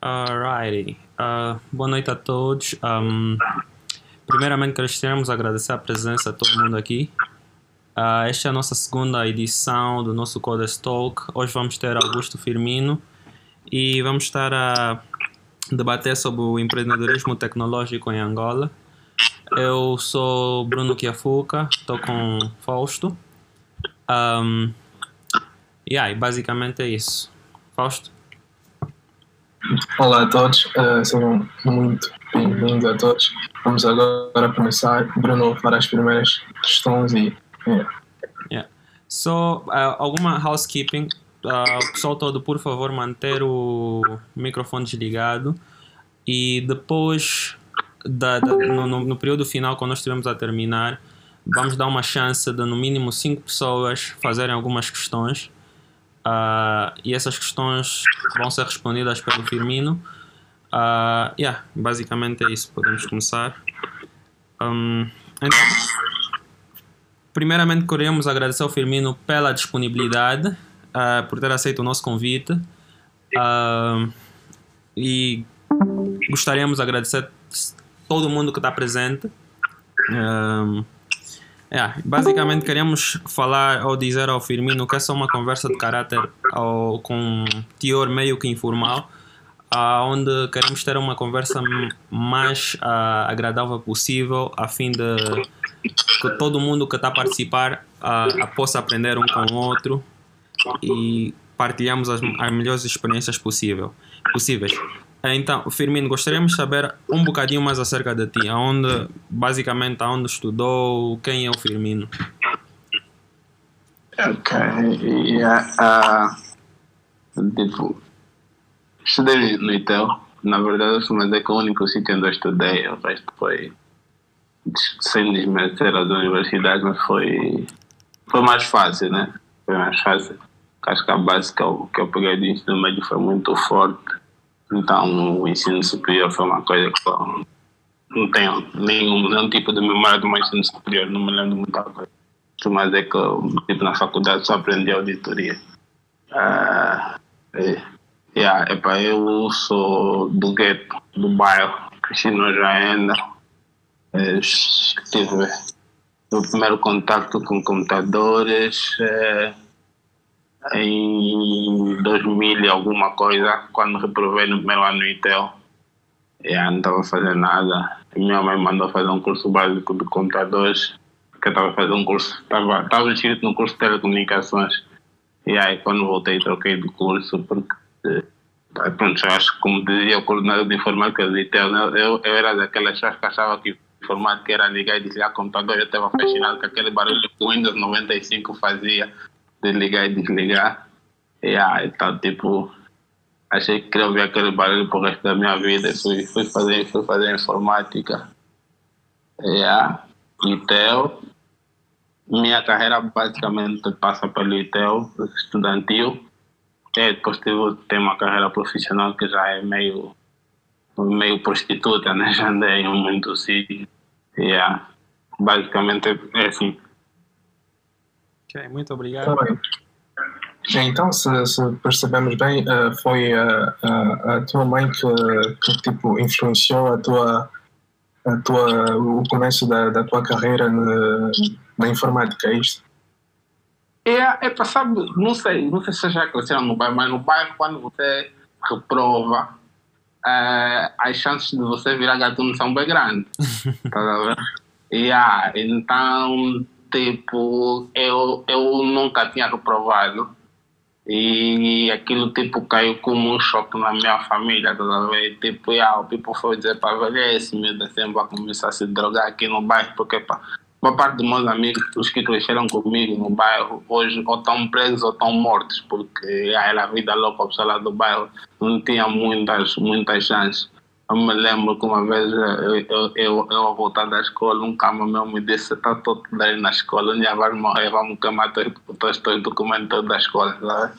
Alrighty. Uh, boa noite a todos. Um, primeiramente, queremos agradecer a presença de todo mundo aqui. Uh, esta é a nossa segunda edição do nosso Codes Talk. Hoje vamos ter Augusto Firmino e vamos estar a debater sobre o empreendedorismo tecnológico em Angola. Eu sou Bruno Kiafuca, estou com Fausto. Um, e basicamente é isso. Fausto? Olá a todos, uh, sejam muito bem-vindos a todos. Vamos agora começar. Bruno fará as primeiras questões e. Yeah. Yeah. So, uh, alguma housekeeping? Uh, pessoal todo, por favor, manter o microfone desligado e depois, da, da no, no, período final, quando nós estivermos a terminar, vamos dar uma chance de no mínimo 5 pessoas fazerem algumas questões Uh, e essas questões vão ser respondidas pelo Firmino. Uh, yeah, basicamente é isso. Podemos começar. Um, então, primeiramente, queremos agradecer ao Firmino pela disponibilidade, uh, por ter aceito o nosso convite. e gostaríamos de agradecer todo mundo que está presente. Um, é, basicamente queremos falar ou dizer ao Firmino que essa é uma conversa de caráter ou, com teor meio que informal, onde queremos ter uma conversa mais uh, agradável possível, a fim de que todo mundo que está a participar uh, possa aprender um com o outro e partilhamos as, as melhores experiências possível, possíveis. Então, Firmino, gostaríamos de saber um bocadinho mais acerca de ti. Aonde, basicamente, aonde estudou, quem é o Firmino? Ok, yeah, uh, tipo, estudei no ITEL. Na verdade, eu mas é que o único sítio onde eu estudei, o resto foi sem desmerecer as universidades, mas foi, foi mais fácil, né? Foi mais fácil. Acho que a base que eu, que eu peguei do ensino médio foi muito forte então, o ensino superior foi uma coisa que eu não tenho nenhum, nenhum tipo de memória do meu ensino superior, não me lembro muita coisa. Mas é que tipo, na faculdade só aprendi auditoria. Uh, é, yeah, epa, eu sou do gueto, do bairro, cresci no Jaenda. É, tive o primeiro contato com computadores. É, em 2000 e alguma coisa, quando reprovei no primeiro ano no ITEL. Eu não estava fazendo nada. Minha mãe mandou fazer um curso básico de computadores, que eu estava fazendo um curso, estava, estava inscrito no curso de telecomunicações. E aí, quando voltei, troquei de curso, porque, eh, pronto, eu acho que, como dizia o coordenador de informática do ITEL, né, eu, eu era daquelas pessoas que achava que informática era ligar e desligar computador. Eu estava fascinado com aquele barulho que o Windows 95 fazia de ligar e desligar. E aí, então, tipo, achei que queria ouvir aquele barulho pro resto da minha vida. Fui, fui, fazer, fui fazer informática. Aí, ITEL. Minha carreira basicamente passa pelo ITEL, estudantil. E depois tive, tenho uma carreira profissional que já é meio, meio prostituta, né? Já andei em muito sítio. E aí, basicamente é assim. Ok, muito obrigado. Então, se, se, percebemos bem, uh, foi a, a, a, tua mãe que, que, tipo influenciou a tua, a tua, o começo da, da tua carreira na, na informática, é isto? É, é passar, não sei, não sei se já cresceram no bairro, mas no bairro quando você reprova, uh, as chances de você virar gatuno são bem grandes. tá yeah, então tipo, eu, eu nunca tinha reprovado. E aquilo tipo caiu como um choque na minha família, toda vez. Tipo, yeah, o people foi dizer para velho, esse medo vai começar a se drogar aqui no bairro, porque pá, uma parte dos meus amigos, os que cresceram comigo no bairro, hoje ou estão presos ou estão mortos, porque yeah, era a vida louca, o pessoal do bairro não tinha muitas, muitas chances. Eu me lembro que uma vez eu, eu, eu, eu ao voltar da escola, um cama meu me disse: Você está todo aí na escola, já vai morrer, vamos queimar todos os documentos da escola. Sabe?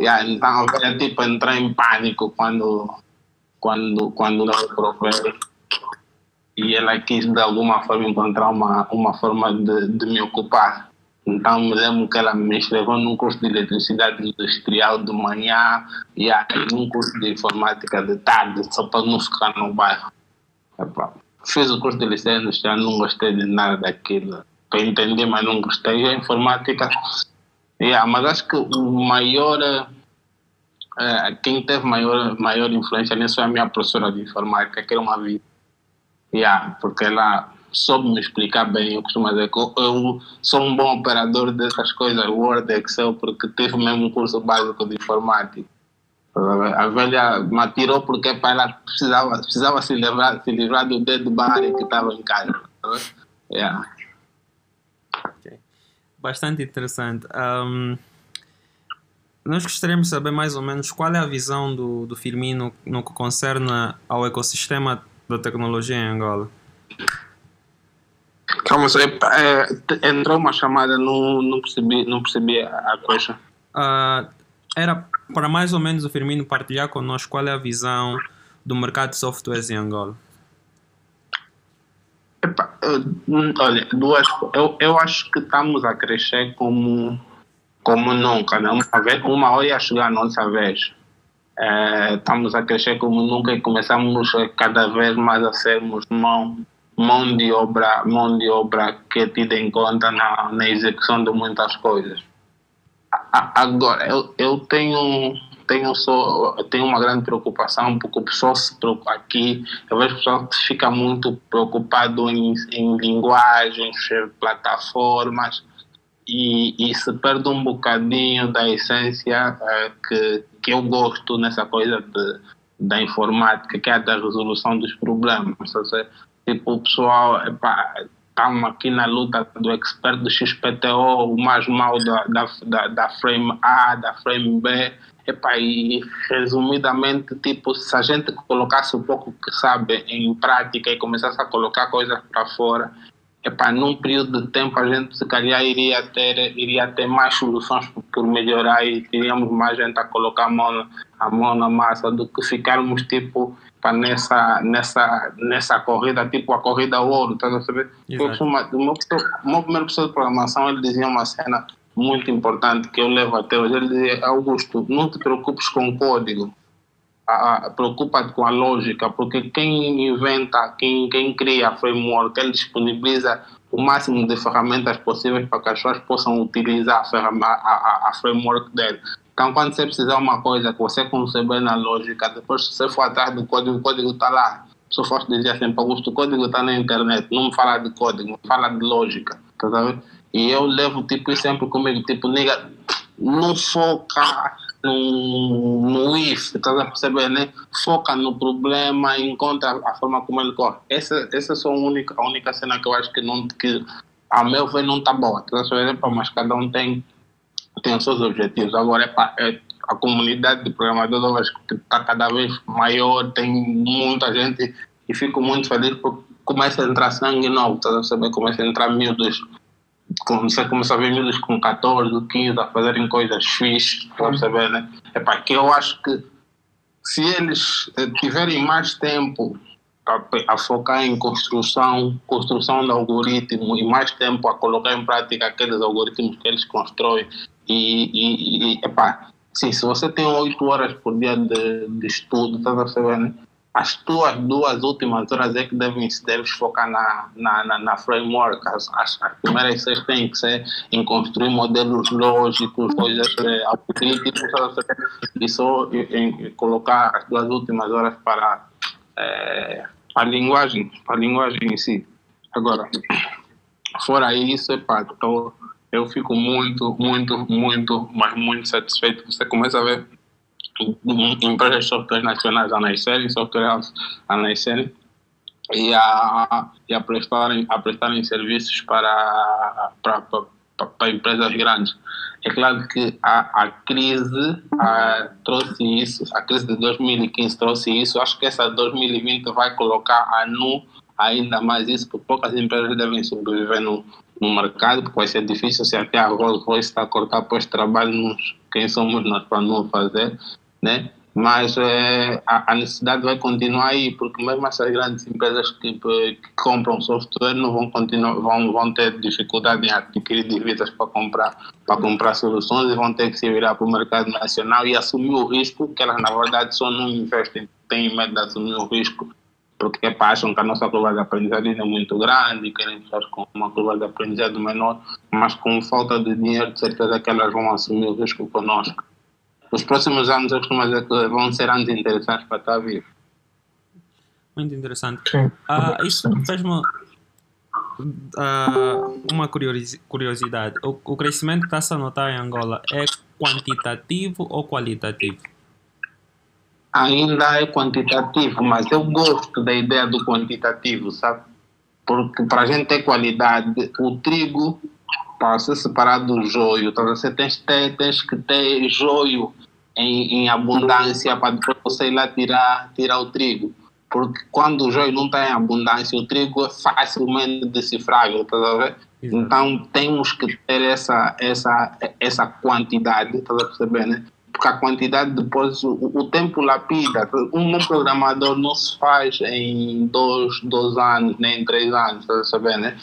Yeah, então eu tipo, entrei em pânico quando, quando, quando eu provei. e ela quis de alguma forma encontrar uma, uma forma de, de me ocupar. Então me lembro que ela me inscreveu num curso de eletricidade industrial de manhã e num curso de informática de tarde, só para não ficar no bairro. Epa, fiz o curso de licenciatura industrial, não gostei de nada daquilo. Para entender, mas não gostei. A informática, yeah, mas acho que o maior, quem teve maior, maior influência nisso foi a minha professora de informática, que era uma vida. Yeah, porque ela soube me explicar bem. Eu costumo dizer que eu sou um bom operador dessas coisas, Word, Excel, porque tive mesmo um curso básico de informática. A velha me atirou porque para ela precisava, precisava se, livrar, se livrar do dedo barre que estava em casa. Yeah. Bastante interessante. Um, nós gostaríamos de saber mais ou menos qual é a visão do, do Firmino no que concerne ao ecossistema da tecnologia em Angola. Calma, é, é, entrou uma chamada, não, não, percebi, não percebi a coisa. Uh, era para mais ou menos o Firmino partilhar connosco qual é a visão do mercado de softwares em Angola. Epa, olha, duas, eu, eu acho que estamos a crescer como, como nunca. Né? Uma, vez, uma hora ia chegar a nossa vez. É, estamos a crescer como nunca e começamos cada vez mais a sermos mão mão de obra, mão de obra que é tida em conta na, na execução de muitas coisas. Agora, eu, eu tenho tenho só tenho uma grande preocupação porque o pessoal se preocupa aqui eu vejo o pessoal que fica muito preocupado em, em linguagens plataformas e, e se perde um bocadinho da essência é, que que eu gosto nessa coisa de, da informática que é da resolução dos problemas seja, Tipo, o pessoal, estamos aqui na luta do expert do XPTO, o mais mal da, da, da, da frame A, da frame B. Epá, e resumidamente, tipo, se a gente colocasse um pouco que sabe em prática e começasse a colocar coisas para fora, epá, num período de tempo a gente se calhar iria ter, iria ter mais soluções por melhorar e teríamos mais gente a colocar a mão, a mão na massa do que ficarmos tipo para nessa, nessa, nessa corrida, tipo a corrida ao ouro, tá saber? o, meu, o meu primeiro professor de programação, ele dizia uma cena muito importante que eu levo até hoje. Ele dizia, Augusto, não te preocupes com o código, preocupa-te com a lógica, porque quem inventa, quem, quem cria a framework, ele disponibiliza o máximo de ferramentas possíveis para que as pessoas possam utilizar a, a, a framework dele. Então, quando você precisar uma coisa você conceber na lógica, depois se você for atrás do código, o código está lá. Se eu fosse dizer assim, Augusto, o código está na internet, não me fala de código, me fala de lógica. Tá vendo? E eu levo tipo sempre comigo, tipo, nega, não foca no, no if, estás a perceber, né? Foca no problema encontra a forma como ele corre. Essa, essa é a única, a única cena que eu acho que, não, que a meu ver, não está boa. Perceber? Mas cada um tem, tem os seus objetivos. Agora, é, é a comunidade de programadores está cada vez maior, tem muita gente e fico muito feliz porque começa a entrar sangue novo, a perceber? Começa a entrar miúdos você começa a ver miúdos com 14, 15 a fazerem coisas fixas, para perceber, né? É para que eu acho que se eles eh, tiverem mais tempo a, a, focar em construção, construção de algoritmo e mais tempo a colocar em prática aqueles algoritmos que eles constroem e, e, e epá, sim, se você tem 8 horas por dia de, de estudo, está percebendo? as tuas duas últimas horas é que devem, deves focar na, na, na, na framework. As, as, as, primeiras seis têm que ser em construir modelos lógicos, coisas é, algoritmos, e só em, colocar as duas últimas horas para é, a linguagem, a linguagem em si. Agora, fora isso, epá, tô, eu fico muito, muito, muito, mas muito satisfeito. Você começa a ver empresas de software nacionais a nascerem, software a nascerem e a, e a, prestarem, a prestarem serviços para, para, para, para empresas grandes. É claro que a, a crise a, trouxe isso, a crise de 2015 trouxe isso. Acho que essa 2020 vai colocar a nu ainda mais isso, porque poucas empresas devem sobreviver no, no mercado, porque vai ser difícil se até a Rolls Royce está a cortar para trabalho, nos, quem somos nós para não fazer né? mas é, a, a, necessidade vai continuar aí, porque mesmo essas grandes empresas que, que, compram software não vão continuar, vão, vão ter dificuldade em adquirir dívidas para comprar, para comprar soluções e vão ter que se virar para o mercado nacional e assumir o risco, que elas na verdade só não investem, têm medo de assumir o risco, porque acham que a nossa curva de aprendizagem é muito grande e querem fazer com uma curva de aprendizagem menor, mas com falta de dinheiro, de certeza que elas vão assumir o risco conosco os próximos anos eu costumo dizer que vão ser anos interessantes para estar vivo. Muito interessante. Ah, isso fez-me uh, uma curiosidade. O, o crescimento que está-se a notar em Angola é quantitativo ou qualitativo? Ainda é quantitativo, mas eu gosto da ideia do quantitativo, sabe? Porque para a gente ter qualidade, o trigo para ser separado do joio. Então você tem, tens que ter joio em, em abundância para depois você ir lá tirar, tirar o trigo. Porque quando o joio não está em abundância, o trigo é facilmente decifrável, tá ver? Então temos que ter essa, essa, essa quantidade, está a perceber, né? Porque a quantidade depois, o, o tempo lapida. Um bom programador não se faz em dois, dois anos, nem em três anos, está a perceber, né?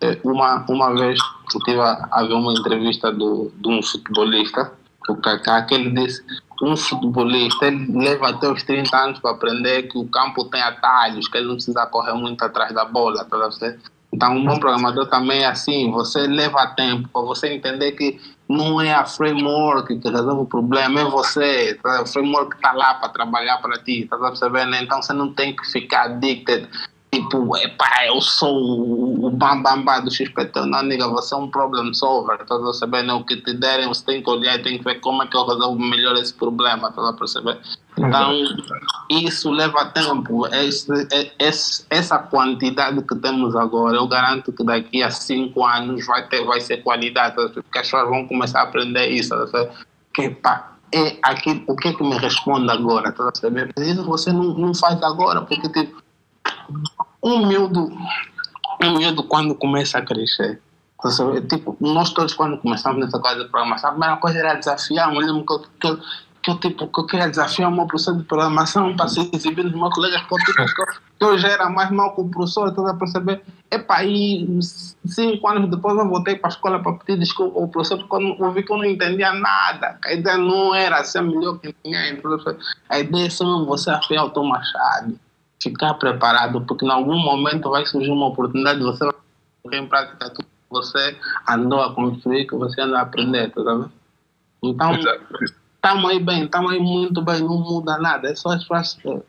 É, uma, uma vez eu tive a, a ver uma entrevista do, de um futebolista, o Kaká, que ele disse um futebolista ele leva até os 30 anos para aprender que o campo tem atalhos, que ele não precisa correr muito atrás da bola, tá? Então, um bom programador também é assim, você leva tempo para você entender que não é a framework que resolve o problema, é você. Tá? O framework está lá para trabalhar para ti, tá percebendo? Então, você não tem que ficar addicted Tipo, epá, eu sou o, bambambá do XPT. Não, nigga, você é um problem solver. Estás a? Né? O que te derem, você tem que olhar e tem que ver como é que eu resolvo melhor esse problema. Estás a perceber? Então, isso leva tempo. Esse, esse, essa quantidade que temos agora, eu garanto que daqui a cinco anos vai, ter, vai ser qualidade. Porque as pessoas vão começar a aprender isso. Que, pá, é aqui, o que é que me responde agora? Saber? Isso você não, não faz agora, porque tipo um miúdo, um miúdo quando começa a crescer, tipo, nós todos quando começamos nessa coisa de programação, a primeira coisa era desafiar, eu lembro que eu, que eu, que eu, tipo, que eu queria desafiar o meu professor de programação para se exibir nos meus colegas, porque tipo, que eu já era mais mal com o professor, estás a perceber? Epa, aí cinco anos depois eu voltei para a escola para pedir desculpa ao professor, porque eu, eu vi que eu não entendia nada, a ideia não era ser melhor que ninguém, a ideia é só você afiar o teu machado ficar preparado, porque em algum momento vai surgir uma oportunidade, você vai colocar em prática tudo que você andou a construir, que você andou a aprender, tá vendo? Então, estamos aí bem, estamos aí muito bem, não muda nada, é só as pessoas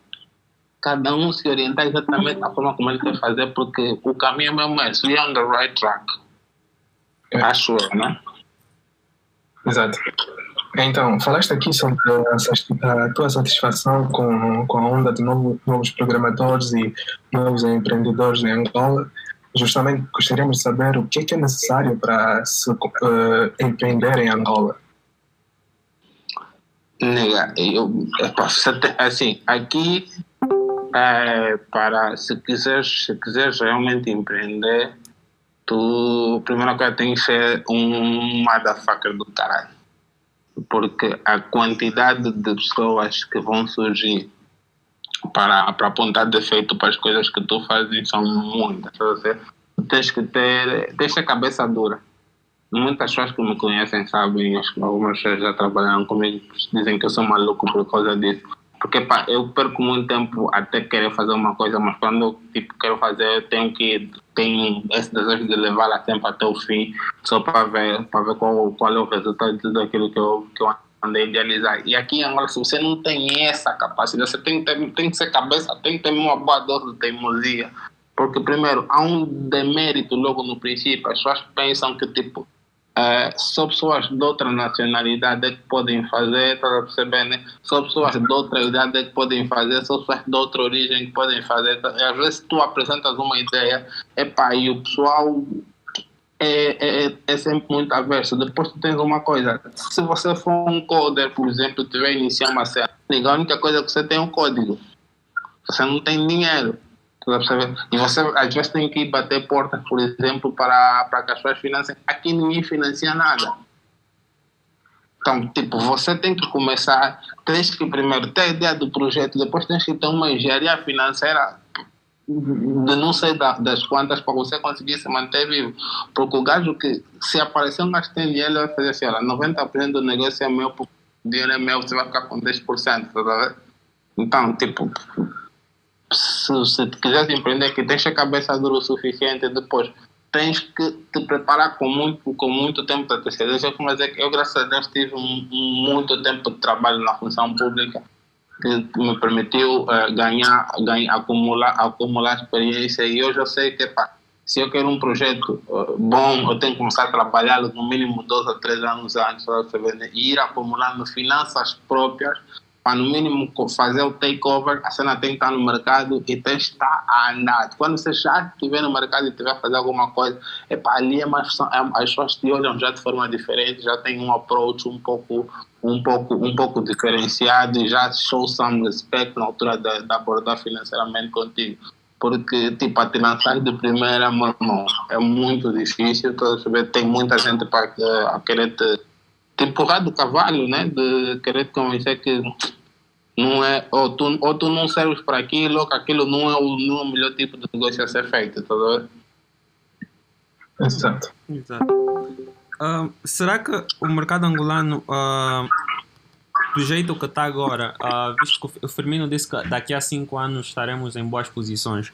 cada um se orientar exatamente da forma como ele quer fazer, porque o caminho mesmo é se on the right track. É. Acho eu, né? Exato. Então, falaste aqui sobre a tua satisfação com, com a onda de novo, novos programadores e novos empreendedores em Angola. Justamente gostaríamos de saber o que é, que é necessário para se uh, empreender em Angola. Nega, eu, assim, aqui, é, para, se quiseres, se quiseres realmente empreender, tu, primeiro que tem que ser um motherfucker do caralho porque a quantidade de pessoas que vão surgir para, para apontar defeito para as coisas que tu fazes são muitas. Você tens que ter, tens a cabeça dura. Muitas pessoas que me conhecem sabem, acho que algumas pessoas já trabalharam comigo, dizem que eu sou maluco por causa disso. Porque pá, eu perco muito tempo até querer fazer uma coisa, mas quando eu tipo, quero fazer, eu tenho que tenho esse desejo de levá-la sempre até o fim, só para ver, para ver qual, qual é o resultado de tudo aquilo que eu, que eu andei a idealizar. E aqui em Angola, se você não tem essa capacidade, você tem, tem, tem que ser cabeça, tem que ter uma boa dose de teimosia. Porque, primeiro, há um demérito logo no princípio. As pessoas pensam que, tipo, é, só pessoas de outra nacionalidade é que podem fazer, está a né? Só pessoas de outra idade é que podem fazer, só pessoas de outra origem que podem fazer. Tá? Às vezes tu apresentas uma ideia, epá, e o pessoal é, é, é sempre muito averso. Depois tu tens uma coisa, se você for um coder, por exemplo, tiver iniciar uma série, a única coisa que você tem é um código. Você não tem dinheiro. E você às vezes tem que bater portas, por exemplo, para, para que as pessoas financiem. Aqui ninguém financia nada. Então, tipo, você tem que começar, tens que primeiro ter a ideia do projeto, depois tens que ter uma engenharia financeira de não sei das quantas para você conseguir se manter vivo. Porque o gajo que, se aparecer um gajo tem dinheiro, ele vai fazer assim: olha, 90% do negócio é meu, o dinheiro é meu, você vai ficar com 10%. Tá então, tipo, se você quiser empreender, que tens a cabeça dura o suficiente, depois tens que te preparar com muito, com muito tempo de antecedência. Mas é eu, graças a Deus, tive muito tempo de trabalho na função pública que me permitiu uh, ganhar, ganhar, acumular, acumular experiência e hoje eu sei que pá, se eu quero um projeto uh, bom, eu tenho que começar a trabalhá-lo no mínimo dois a três anos antes e ir acumulando finanças próprias para no mínimo fazer o takeover, a cena tem que estar no mercado e tem que estar a andar. Quando você já estiver no mercado e tiver a fazer alguma coisa, é para ali é mais, é, as pessoas te olham já de forma diferente, já tem um approach um pouco um pouco um pouco diferenciado e já show some respect na altura de, abordar financeiramente contigo porque tipo a te lançar de primeira mão é muito difícil tem muita gente para a querer te empurrar do cavalo, né? De querer te convencer que não é, ou tu, ou tu não serves para aquilo, ou que aquilo não é, o, não é o melhor tipo de negócio a ser feito, tá vendo? Exato. Exato. Uh, será que o mercado angolano, uh, do jeito que está agora, uh, visto que o Firmino disse que daqui a 5 anos estaremos em boas posições,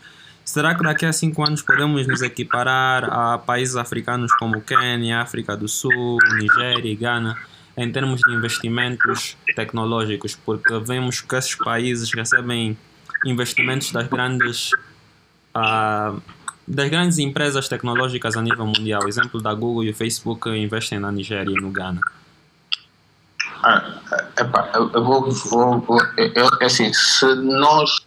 Será que daqui a cinco anos podemos nos equiparar a países africanos como Quênia, África do Sul, Nigéria e Ghana em termos de investimentos tecnológicos? Porque vemos que esses países recebem investimentos das grandes uh, das grandes empresas tecnológicas a nível mundial. Exemplo da Google e o Facebook investem na Nigéria e no Ghana. Ah, epa, eu vou, vou, vou eu, assim, se nós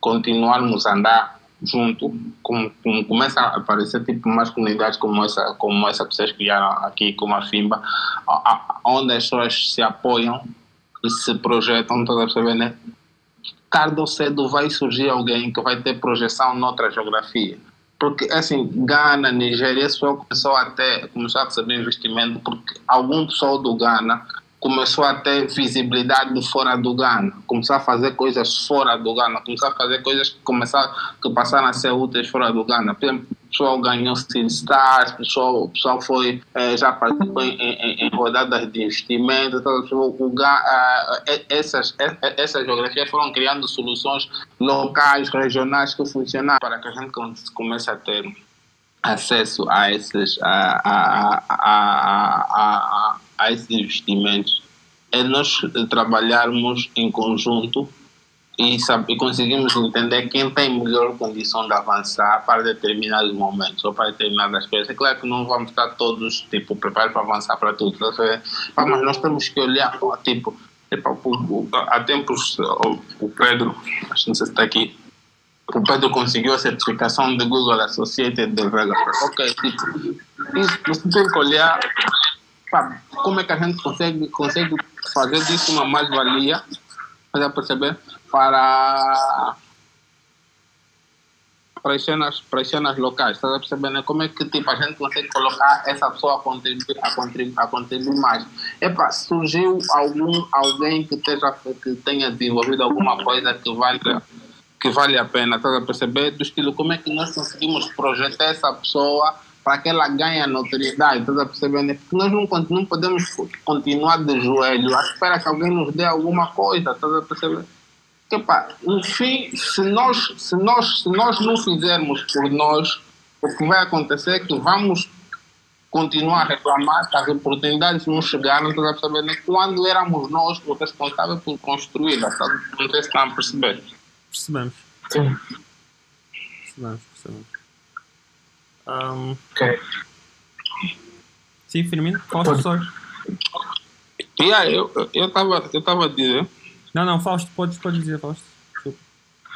continuarmos a andar junto, com, com, começa a aparecer tipo mais comunidades como essa, como essa que vocês criaram aqui, como a FIMBA, a, a, onde as pessoas se apoiam e se projetam, toda a né? Tarde ou cedo vai surgir alguém que vai ter projeção noutra geografia. Porque, assim, Ghana, Nigéria, só começou até começou a receber investimento porque algum pessoal do Ghana começou a ter visibilidade de fora do Ghana, começou a fazer coisas fora do Ghana, começou a fazer coisas que começaram que passaram a ser úteis fora do Ghana. Por exemplo, o pessoal ganhou Steel Stars, o pessoal, o pessoal foi, eh, já participou em, em, em, rodadas de investimento, então, o, o, essas, essas geografias foram criando soluções locais, regionais que funcionaram para que a gente comece a ter acesso a esses, a, a, a, a, a esses investimentos é nós trabalharmos em conjunto e, sabe, e conseguimos entender quem tem melhor condição de avançar para determinados momentos ou para determinadas coisas. É claro que não vamos estar todos tipo, preparados para avançar para tudo, mas nós temos que olhar, tipo, tipo há tempos o Pedro, acho que não sei se está aqui, o Pedro conseguiu a certificação de Google Associated Developer. Ok, tipo, isso, você tem que olhar como é que a gente consegue, consegue fazer disso uma mais-valia, para perceber, para para as cenas, para as cenas locais, está percebendo? Como é que tipo, a gente consegue colocar essa pessoa a contribuir, a contribuir, a contribuir mais? Epa, surgiu algum, alguém que, esteja, que tenha desenvolvido alguma coisa que vale, que vale a pena, está a perceber? Do estilo, como é que nós conseguimos projetar essa pessoa para que ela ganhe notoriedade, estás a perceber? Né? Porque nós não, não podemos continuar de joelho à espera que alguém nos dê alguma coisa, estás a perceber? Porque, pá, no fim, se nós, se, nós, se nós não fizermos por nós, o que vai acontecer é que vamos continuar a reclamar que as oportunidades não chegaram, estás a perceber? Né? Quando éramos nós os responsáveis por construí-las, não sei se estão a perceber. Percebemos. Sim. Percebemos, percebemos. Um, ok. Sim, Firmino, Fausto só. Yeah, eu estava eu tava a dizer. Não, não, Fausto, pode, pode dizer, Fausto.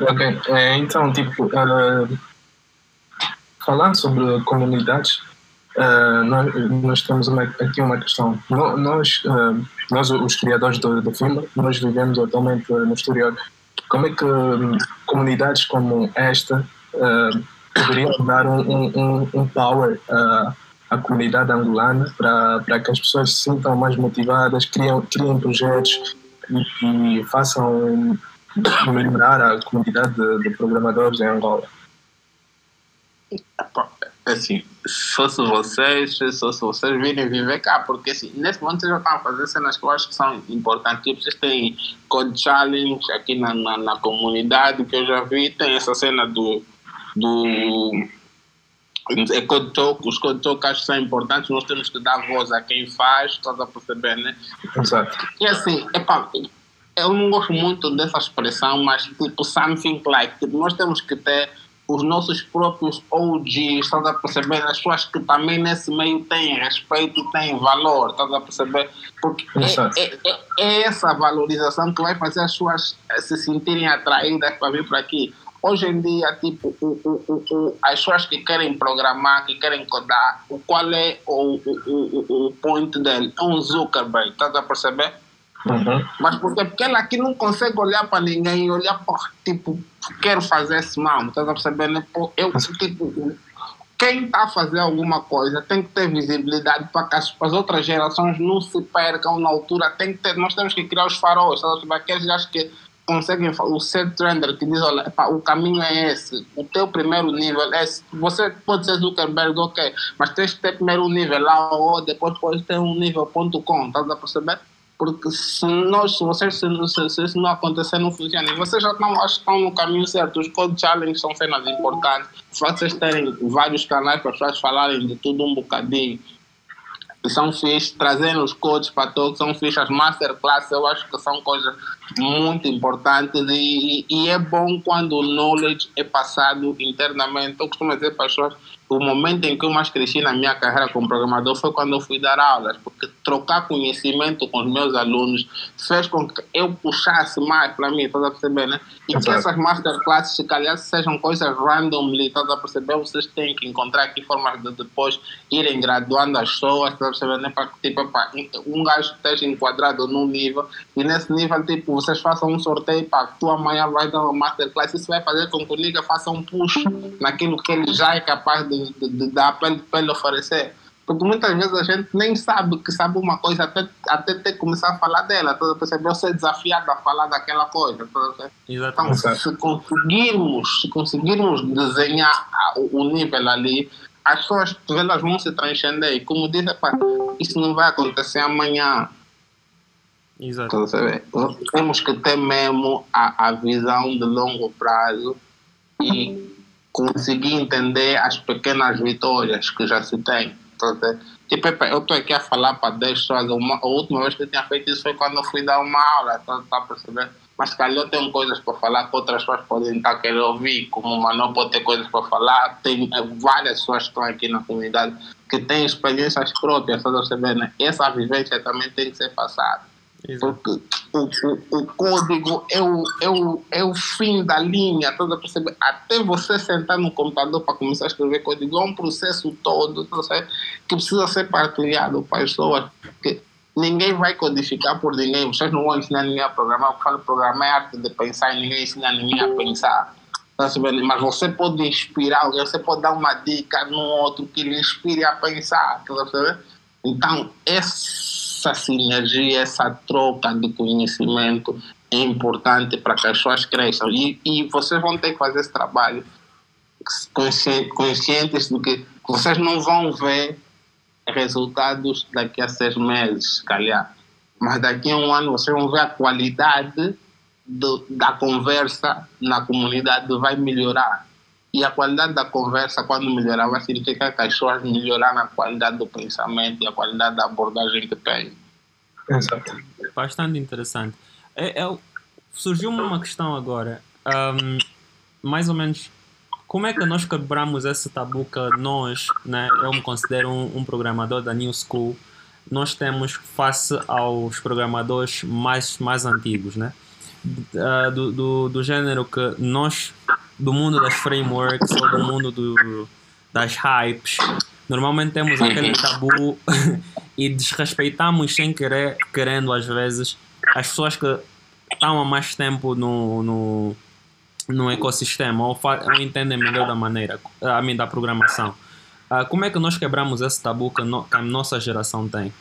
Ok, é, então, tipo, uh, falando sobre comunidades, uh, nós, nós temos uma, aqui uma questão. Nós, uh, nós os criadores do, do filme, nós vivemos atualmente no exterior. Como é que comunidades como esta poderiam dar um, um, um power uh, a comunidade angolana para, para que as pessoas se sintam mais motivadas, criem, criem projetos e, e façam melhorar a comunidade de, de programadores em Angola. Assim, só se vocês, só se vocês virem viver cá, porque assim, nesse momento vocês já estão a fazer cenas que eu acho que são importantes. Tipo, vocês têm Code Challenge aqui na, na, na comunidade que eu já vi, tem essa cena do. Do é code talk, os que são importantes, nós temos que dar voz a quem faz, estás a perceber, né? Exato. E assim, epá, eu não gosto muito dessa expressão, mas tipo something like, tipo, nós temos que ter os nossos próprios OGs, estás a perceber? As pessoas que também nesse meio têm respeito, têm valor, estás a perceber? Porque é, é, é, é, essa valorização que vai fazer as pessoas se sentirem atraídas para vir para aqui. Hoje em dia, tipo, o, o, o, as pessoas que querem programar, que querem codar, qual é o, o, o, o point dele? É um Zuckerberg, estás a perceber? Uhum. Mas porque, porque ela aqui não consegue olhar para ninguém e olhar para, tipo, quero fazer esse mal, estás a perceber? Né? Eu, tipo, quem está a fazer alguma coisa tem que ter visibilidade para que as, as, outras gerações não se percam na altura. Tem que ter, nós temos que criar os faróis, sabe? aqueles gajos que conseguem, o set trender que diz, olha, o caminho é esse, o teu primeiro nível é esse. Você pode ser Zuckerberg, ok, mas tens que ter primeiro nível lá ou depois pode ter um nível.com, estás a perceber? Porque se nós, se vocês, se, se, isso não acontecer, não funciona. E vocês já estão, acho que estão no caminho certo. Os Code Challenge são cenas importantes. Vocês terem vários canais para as pessoas falarem de tudo um bocadinho. São fixe, trazendo os codes para todos, são fixe. As masterclasses, eu acho que são coisas muito importantes e, e, é bom quando o knowledge é passado internamente. Eu costumo dizer para as pessoas o momento em que eu mais cresci na minha carreira como programador foi quando eu fui dar aulas, porque trocar conhecimento com os meus alunos fez com que eu puxasse mais para mim, estás a perceber, né? E que essas masterclasses, se calhar, sejam coisas randomly, estás a perceber? Vocês têm que encontrar aqui formas de depois irem graduando as pessoas, estás a perceber, né? Para que, tipo, um gajo esteja enquadrado num nível e nesse nível, tipo, vocês façam um sorteio para que tu amanhã vai dar uma masterclass, isso vai fazer com que o nigga faça um push naquilo que ele já é capaz de de, de, dar para ele, oferecer. Porque muitas vezes a gente nem sabe que sabe uma coisa até, até ter que começar a falar dela. Toda percebeu ser desafiado a falar daquela coisa. Então, se conseguirmos, se conseguirmos desenhar o, o nível ali, as pessoas elas vão se transcender. E como disse, isso não vai acontecer amanhã. Exato. Temos que ter mesmo a, a visão de longo prazo e conseguir entender as pequenas vitórias que já se tem. Tipo, eu estou aqui a falar para 10 pessoas. Uma, a última vez que eu tinha feito isso foi quando eu fui dar uma aula, está tá percebendo? Mas calhar tem coisas para falar que outras pessoas podem estar querendo ouvir, como o Manu pode ter coisas para falar. Tem eh, várias pessoas que estão aqui na comunidade que têm experiências próprias, está percebendo? Essa vivência também tem que ser passada. Porque o, o, o, código é o, é, o, é o fim da linha, toda perceber? Até você sentar no computador para começar a escrever código, é um processo todo tá que precisa ser partilhado para as pessoas. Ninguém vai codificar por ninguém, vocês não vão ensinar ninguém a programar. Eu falo programar é arte de pensar e ninguém ensina ninguém a pensar. Tá Mas você pode inspirar alguém, você pode dar uma dica no outro que lhe inspire a pensar. Tá então, esse essa sinergia, essa troca de conhecimento é importante para que as pessoas cresçam. E, e vocês vão ter que fazer esse trabalho conscientes de que vocês não vão ver resultados daqui a seis meses, calhar. Mas daqui a um ano vocês vão ver a qualidade do, da conversa na comunidade vai melhorar. E a qualidade da conversa, quando melhorar, vai significar que as pessoas melhoraram a qualidade do pensamento e a qualidade da abordagem que tem. Exato. Bastante interessante. É, é, Surgiu-me uma questão agora. Um, mais ou menos, como é que nós quebramos esse tabu que nós, né, eu me considero um, um programador da New School, nós temos face aos programadores mais, mais antigos, né? Uh, do, do, do gênero que nós do mundo das frameworks ou do mundo do, das hypes, normalmente temos aquele tabu e desrespeitamos sem querer, querendo às vezes, as pessoas que estão há mais tempo no, no, no ecossistema ou, ou entendem melhor da maneira, a mim, da programação. Ah, como é que nós quebramos esse tabu que, no, que a nossa geração tem?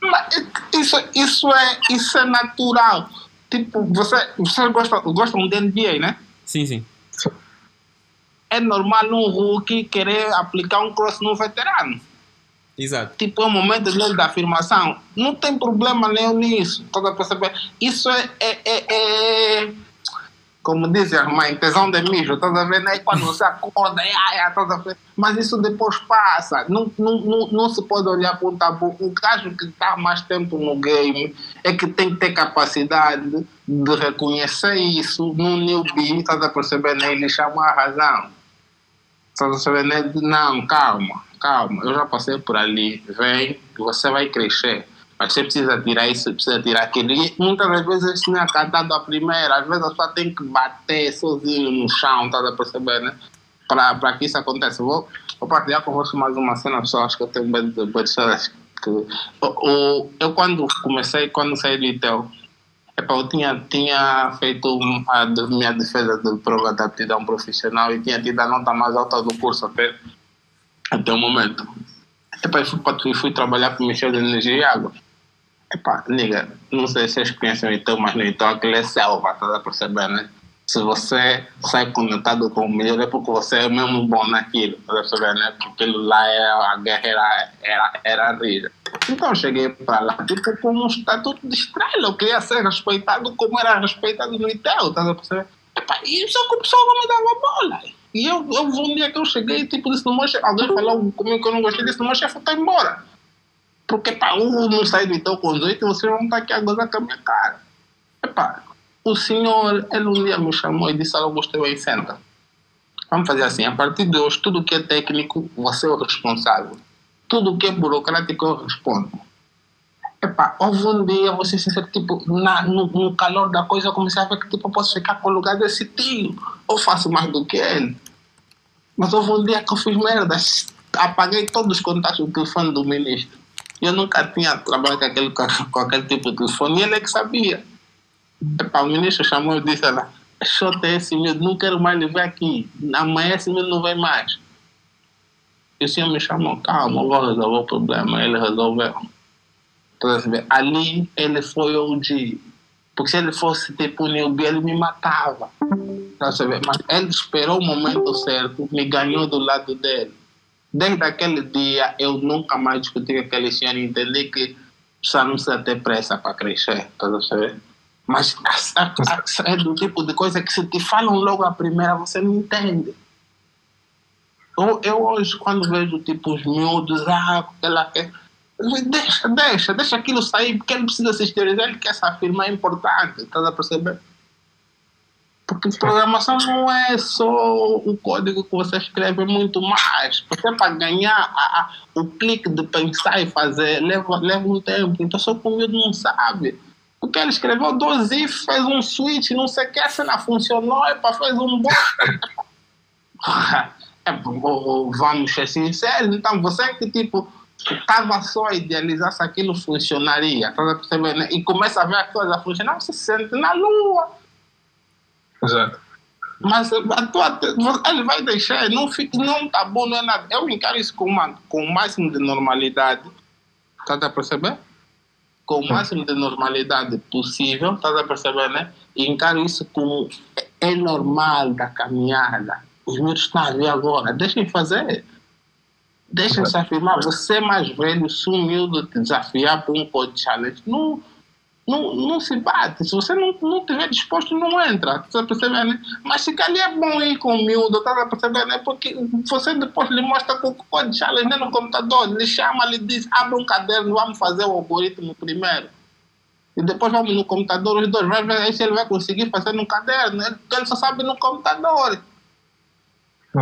Mas isso, isso, é, isso é natural. Tipo, você, vocês gostam, gostam de NBA, né? Sim, sim. É normal um rookie querer aplicar um cross no veterano. Exato. Tipo, é o momento dele da afirmação. Não tem problema nenhum nisso. Estás a perceber? Isso é, é, é, é como dizem as mães, tesão de mijo, estás a ver? Né? Quando você acorda, ai, ai, estás a ver? Mas isso depois passa. Não, não, não, não se pode olhar para um tabu. O gajo que está mais tempo no game é que tem que ter capacidade de reconhecer isso num newbie, estás a perceber? Né? Chama a razão. Estás a perceber? Né? Não, calma, calma. Eu já passei por ali. Vem, você vai crescer. Mas você precisa tirar isso, precisa tirar aquilo. E muitas das vezes isso não é cantado a primeira. Às vezes a pessoa tem que bater sozinho no chão, tá a perceber, né? Para que isso aconteça. Vou, vou partilhar convosco mais uma cena, pessoal. Acho que eu tenho medo de pessoas que... O, o, eu quando comecei, quando saí do ITEL, eu tinha, tinha feito a minha defesa de prova de aptidão profissional e tinha tido a nota mais alta do curso até, até o momento. Epa, eu fui, fui trabalhar com o Michel de Energia e Água. Epá, nigga, não sei se vocês conhecem o Então, mas no Então aquilo é selva, tá a perceber, né? Se você sai conectado com o melhor é porque você é mesmo bom naquilo, tá a perceber, né? Porque lá era, a guerra era, era, era rija. Então cheguei para lá, tipo, com um estatuto de estrela, eu queria ser respeitado como era respeitado no Intel, tá a perceber? Epá, e só que o pessoal não me dava bola. E eu, eu um dia que eu cheguei, tipo, disse no meu chefe, alguém falou comigo que eu não gostei, disse no meu chefe, embora. Porque para um não sair do então com 18, vocês vão estar aqui a gozar com a minha cara. Epá, o senhor, ele um dia me chamou e disse: Augusto, bem, senta. Vamos fazer assim: a partir de hoje, tudo que é técnico, você é o responsável. Tudo que é burocrático, eu respondo. Epá, houve um dia, você se tipo, na, no, no, calor da coisa, eu comecei a ver que tipo, eu posso ficar com o lugar desse tio. Ou faço mais do que ele. Mas houve um dia que eu fiz merda. Apaguei todos os contatos do telefone do ministro. Eu nunca tinha trabalhado com aquele, com aquele tipo de telefone e ele é que sabia. Epa, o ministro chamou e disse: ela, Xota esse medo, não quero mais lhe ver aqui. Amanhã esse medo não vem mais. E o senhor me chamou: calma, vou resolver o problema. Ele resolveu. Então, ali ele foi OG. Porque se ele fosse tipo newbie, ele me matava. Mas ele esperou o momento certo, me ganhou do lado dele. Desde aquele dia, eu nunca mais discuti com aquele senhor e entendi que só não precisa ter pressa para crescer, tá sabendo? Mas a, a, a, é do tipo de coisa que se te falam logo a primeira, você não entende. Eu, eu hoje, quando vejo tipo os miúdos, ah, ela quer. Deixa, deixa, deixa aquilo sair, porque ele precisa se exteriorizar, ele quer se afirmar é importante, estás a perceber? Porque programação não é só o código que você escreve, é muito mais. Você, para ganhar a, a, o clique de pensar e fazer, leva, leva um tempo. Então, só miúdo não sabe. Porque ele escreveu dois if, fez um switch, não sei o que, a cena funcionou, epa, fez um bom. é, vamos ser sinceros, então você que tipo estava só a idealizar se aquilo funcionaria, tá percebendo? E começa a ver as coisas funcionar, você se sente na lua. Exato. Mas a tua, ele vai deixar, não, fica, não tá bom, não é nada. Eu encaro isso com, uma, com o máximo de normalidade. Tá a perceber? Com o máximo de normalidade possível, tá a perceber, né? E encaro isso como é normal da caminhada. Os meus estão a ver agora, deixem fazer. Deixem se afirmar. Você é mais velho, sumiu de te desafiar para um code challenge. Não não, não se bate. Se você não, não tiver disposto, não entra. Você percebe, né? Mas se ali é bom ir com o miúdo, tá percebendo, né? Porque você depois lhe mostra com o código challenge no computador, lhe chama, lhe diz, abre um caderno, vamos fazer o algoritmo primeiro. E depois vamos no computador, os dois, vai ver se ele vai conseguir fazer no caderno, né? porque ele só sabe no computador.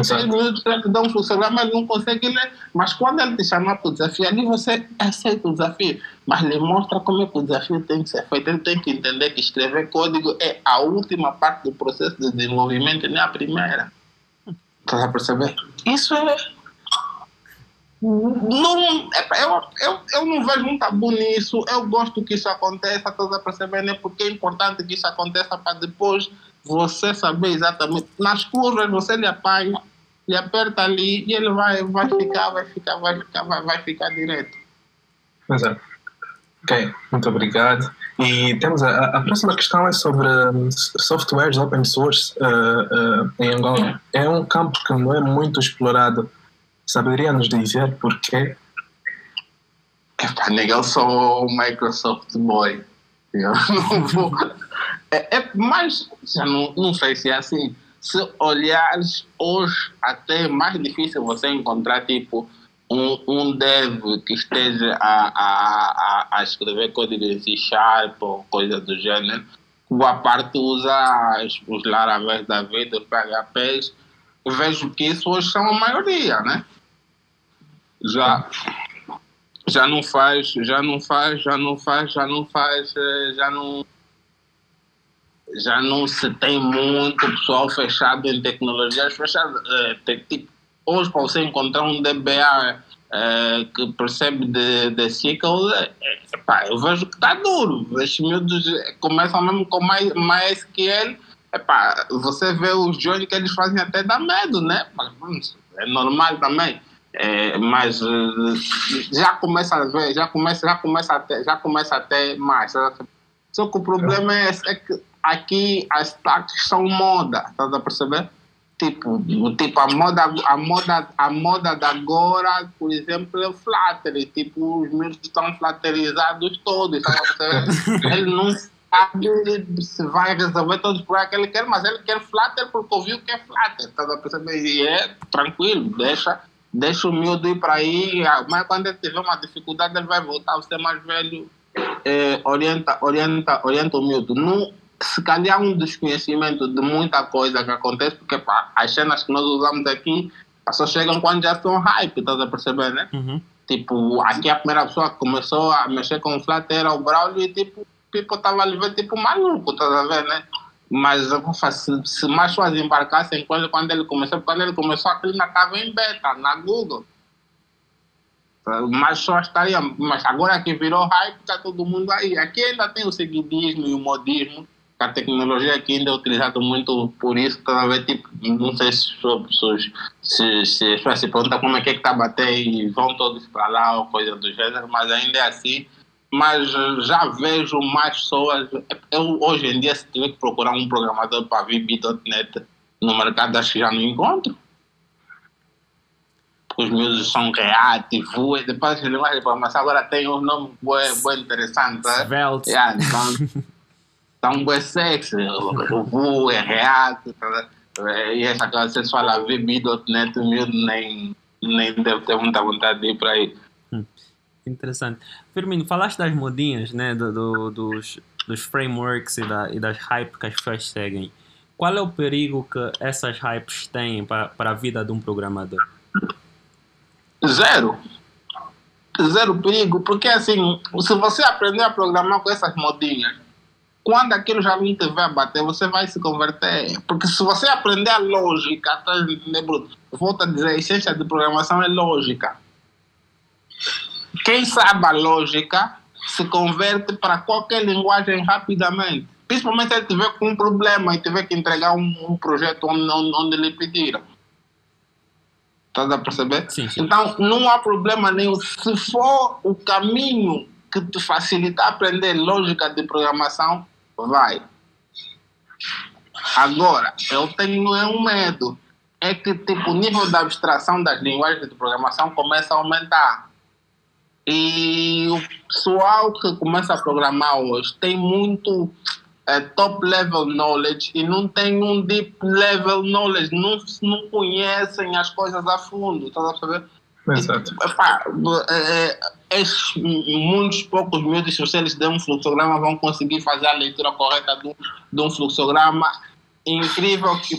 Seis minutos de dar um funcionar, mas não consegue ler. Mas quando ele te chamar para o desafio, ali você aceita o desafio. Mas lhe mostra como é que o desafio tem que ser feito. Ele tem que entender que escrever código é a última parte do processo de desenvolvimento, não é a primeira. Está a perceber? Isso é. Não, é, eu, eu, eu não vejo um tabu nisso. Eu gosto que isso aconteça, estás a perceber? Né? Porque é importante que isso aconteça para depois você saber exatamente. Nas curvas você lhe apanha, e aperta ali e ele vai, vai ficar, vai ficar, vai ficar, vai, vai ficar direto. Exato. Ok, muito obrigado. E temos a, a próxima questão é sobre um, softwares open source uh, uh, em Angola. É um campo que não é muito explorado. Saberia nos dizer porquê? Epá, nega, eu sou o Microsoft Boy. Eu não vou. É, é mais, não, não sei se é assim. Se olhares hoje, até é mais difícil você encontrar tipo um, um dev que esteja a, a, a, escrever código C Sharp ou coisa do gênero. Boa parte usa os Laravel da vida, os PHPs. Vejo que isso hoje são a maioria, né? Já já não faz, já não faz, já não faz, já não faz, eh, já não já não se tem muito pessoal fechado em tecnologias fechadas. É, tipo, hoje para você encontrar um DBA é, que percebe de, de SQL, é, epá, eu vejo que está duro. Os miúdos começam mesmo com mais, MySQL, epá, você vê os joins que eles fazem até dá medo, né? Mas é normal também. É, mas eh, já começa a ver, já começa, já começa até, já começa até mais. Só que o problema é, é que aqui as stacks são moda, estás a perceber? Tipo, tipo a moda, a moda, a moda de agora, por exemplo, é o Flutter. Tipo, os meus estão flatterizados todos, estás a perceber? ele não sabe se vai resolver todos os problemas que ele quer, mas ele quer Flutter porque ouviu que é Flutter, estás a perceber? E é tranquilo, deixa deixa o miúdo ir para aí, mas quando ele tiver uma dificuldade, ele vai voltar a ser mais velho, é, orienta, orienta, orienta o miúdo. Não, se calhar um desconhecimento de muita coisa que acontece, porque pá, as cenas que nós usamos aqui só chegam quando já estão hype, estás a perceber, né? Uhum. Tipo, aqui a primeira pessoa que começou a mexer com o Flutter era o Braulio e tipo, o Pipo estava ali ver tipo maluco, estás a ver, né? Mas se, se mais pessoas embarcassem ele quando ele começou, quando ele começou aquilo ainda estava em beta, na Google. Mais pessoas estariam, mas agora que virou hype, está todo mundo aí. Aqui ainda tem o seguidismo e o modismo, a tecnologia aqui ainda é utilizada muito por isso, cada vez, tipo, não sei se se, se, pessoas se perguntam como é que é está bater e vão todos para lá ou coisa do gênero, mas ainda é assim mas já vejo mais pessoas. Eu, hoje em dia, se tiver que procurar um programador para VB.NET no mercado, acho que já não encontro. Porque os meus são React, Vue, depois de linguagem programação, agora tem um nome bem, interessante. Né? Svelte. Yeah, então, então, bem sexy. O Vue, React. Tá e essa que vocês falam VB.NET, meu nem, nem deve ter muita vontade de ir para aí. Interessante. Firmino, falaste das modinhas, né? Do, do, dos, dos frameworks e, da, e das hypes que as pessoas seguem. Qual é o perigo que essas hypes têm para, para a vida de um programador? Zero. Zero perigo, porque assim, se você aprender a programar com essas modinhas, quando aquilo já não te vai bater, você vai se converter. Porque se você aprender a lógica, tá, volta a dizer, a essência de programação é lógica quem sabe a lógica se converte para qualquer linguagem rapidamente. Principalmente se ele tiver com um problema e tiver que entregar um, um projeto onde, onde, lhe pediram. Estás a perceber? Sim, sim. Então, não há problema nenhum. Se for o caminho que te facilita aprender lógica de programação, vai. Agora, eu tenho um medo. É que tipo, o nível de abstração das linguagens de programação começa a aumentar. E o pessoal que começa a programar hoje tem muito é, top level knowledge e não tem um deep level knowledge, não, não conhecem as coisas a fundo, está a saber? Exato. E, epá, é, é, muitos poucos miúdos, se eles derem um fluxograma, vão conseguir fazer a leitura correta de um, de um fluxograma. Incrível que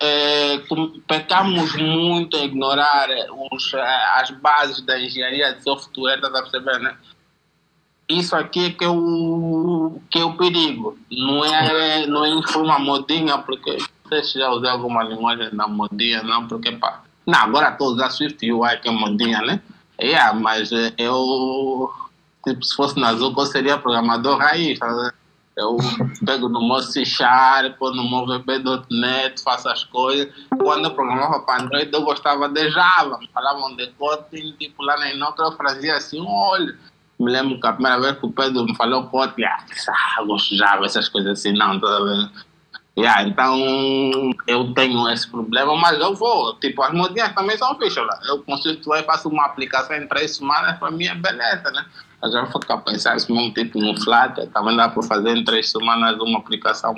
é, pecamos muito em ignorar os, as bases da engenharia de software, está a perceber, né? Isso aqui é que é o, que é o perigo. Não é, não é uma modinha, porque não sei se já usei alguma linguagem da modinha, não, porque pá. Não, agora estou usando Swift UI, que é modinha, né? Yeah, mas eu, tipo, se fosse na Zuko, eu seria programador raiz, tá Eu pego no meu C Sharp, no meu VB.NET, faço as coisas. Quando eu programava para Android, eu gostava de Java. Me falavam de Kotlin, tipo lá na Inoca, eu fazia assim, olha. Me lembro que a primeira vez que o Pedro me falou Kotlin, ah, Java, essas coisas assim, não, toda vez. Yeah, então eu tenho esse problema, mas eu vou. Tipo, as modinhas também são fichas. Eu consigo, e faço uma aplicação em três semanas, para mim é beleza, né? Eu já vou ficar pensando se mesmo tipo no Flutter, também dá para fazer em três semanas uma aplicação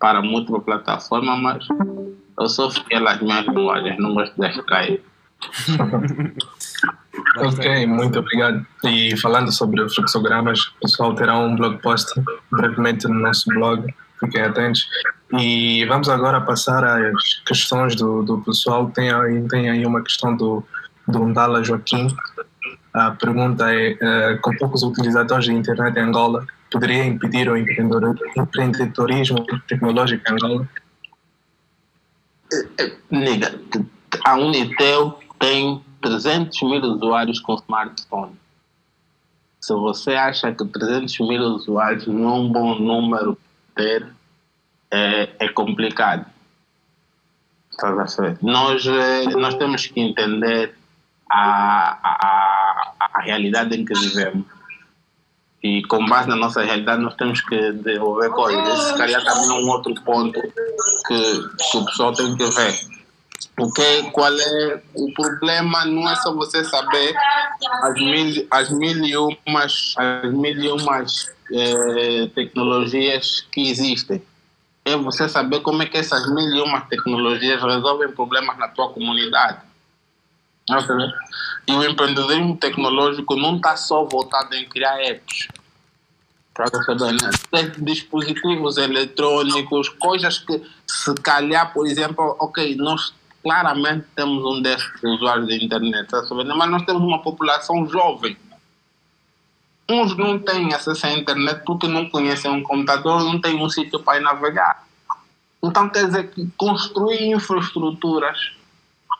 para múltiplas plataformas, mas eu sou fiel às minhas linguagens, não gosto de extrair. Ok, muito obrigado. E falando sobre fluxogramas, o pessoal terá um blog post brevemente no nosso blog, fiquem atentos. E vamos agora passar às questões do, do pessoal. Tem, tem aí uma questão do, do Ndala Joaquim, a pergunta é: uh, com poucos utilizadores de internet em Angola, poderia impedir o empreendedorismo tecnológico em Angola? Nega, a Unitel tem 300 mil usuários com smartphone. Se você acha que 300 mil usuários não é um bom número ter, é, é complicado. Nós, eh, nós temos que entender a, a, a realidade em que vivemos. E com base na nossa realidade, nós temos que desenvolver coisas. Esse seria também um outro ponto que, que o pessoal tem que ver. Porque qual é o problema? Não é só você saber as mil, as mil e umas, as mil e umas eh, tecnologias que existem. É você saber como é que essas mil e umas tecnologias resolvem problemas na tua comunidade. E o empreendedorismo tecnológico não está só voltado em criar apps. Ver, né? Tem dispositivos eletrônicos, coisas que, se calhar, por exemplo, ok, nós claramente temos um déficit de usuários de internet, tá mas nós temos uma população jovem. Uns não têm acesso à internet porque não conhecem um computador, não têm um sítio para navegar. Então, quer dizer que construir infraestruturas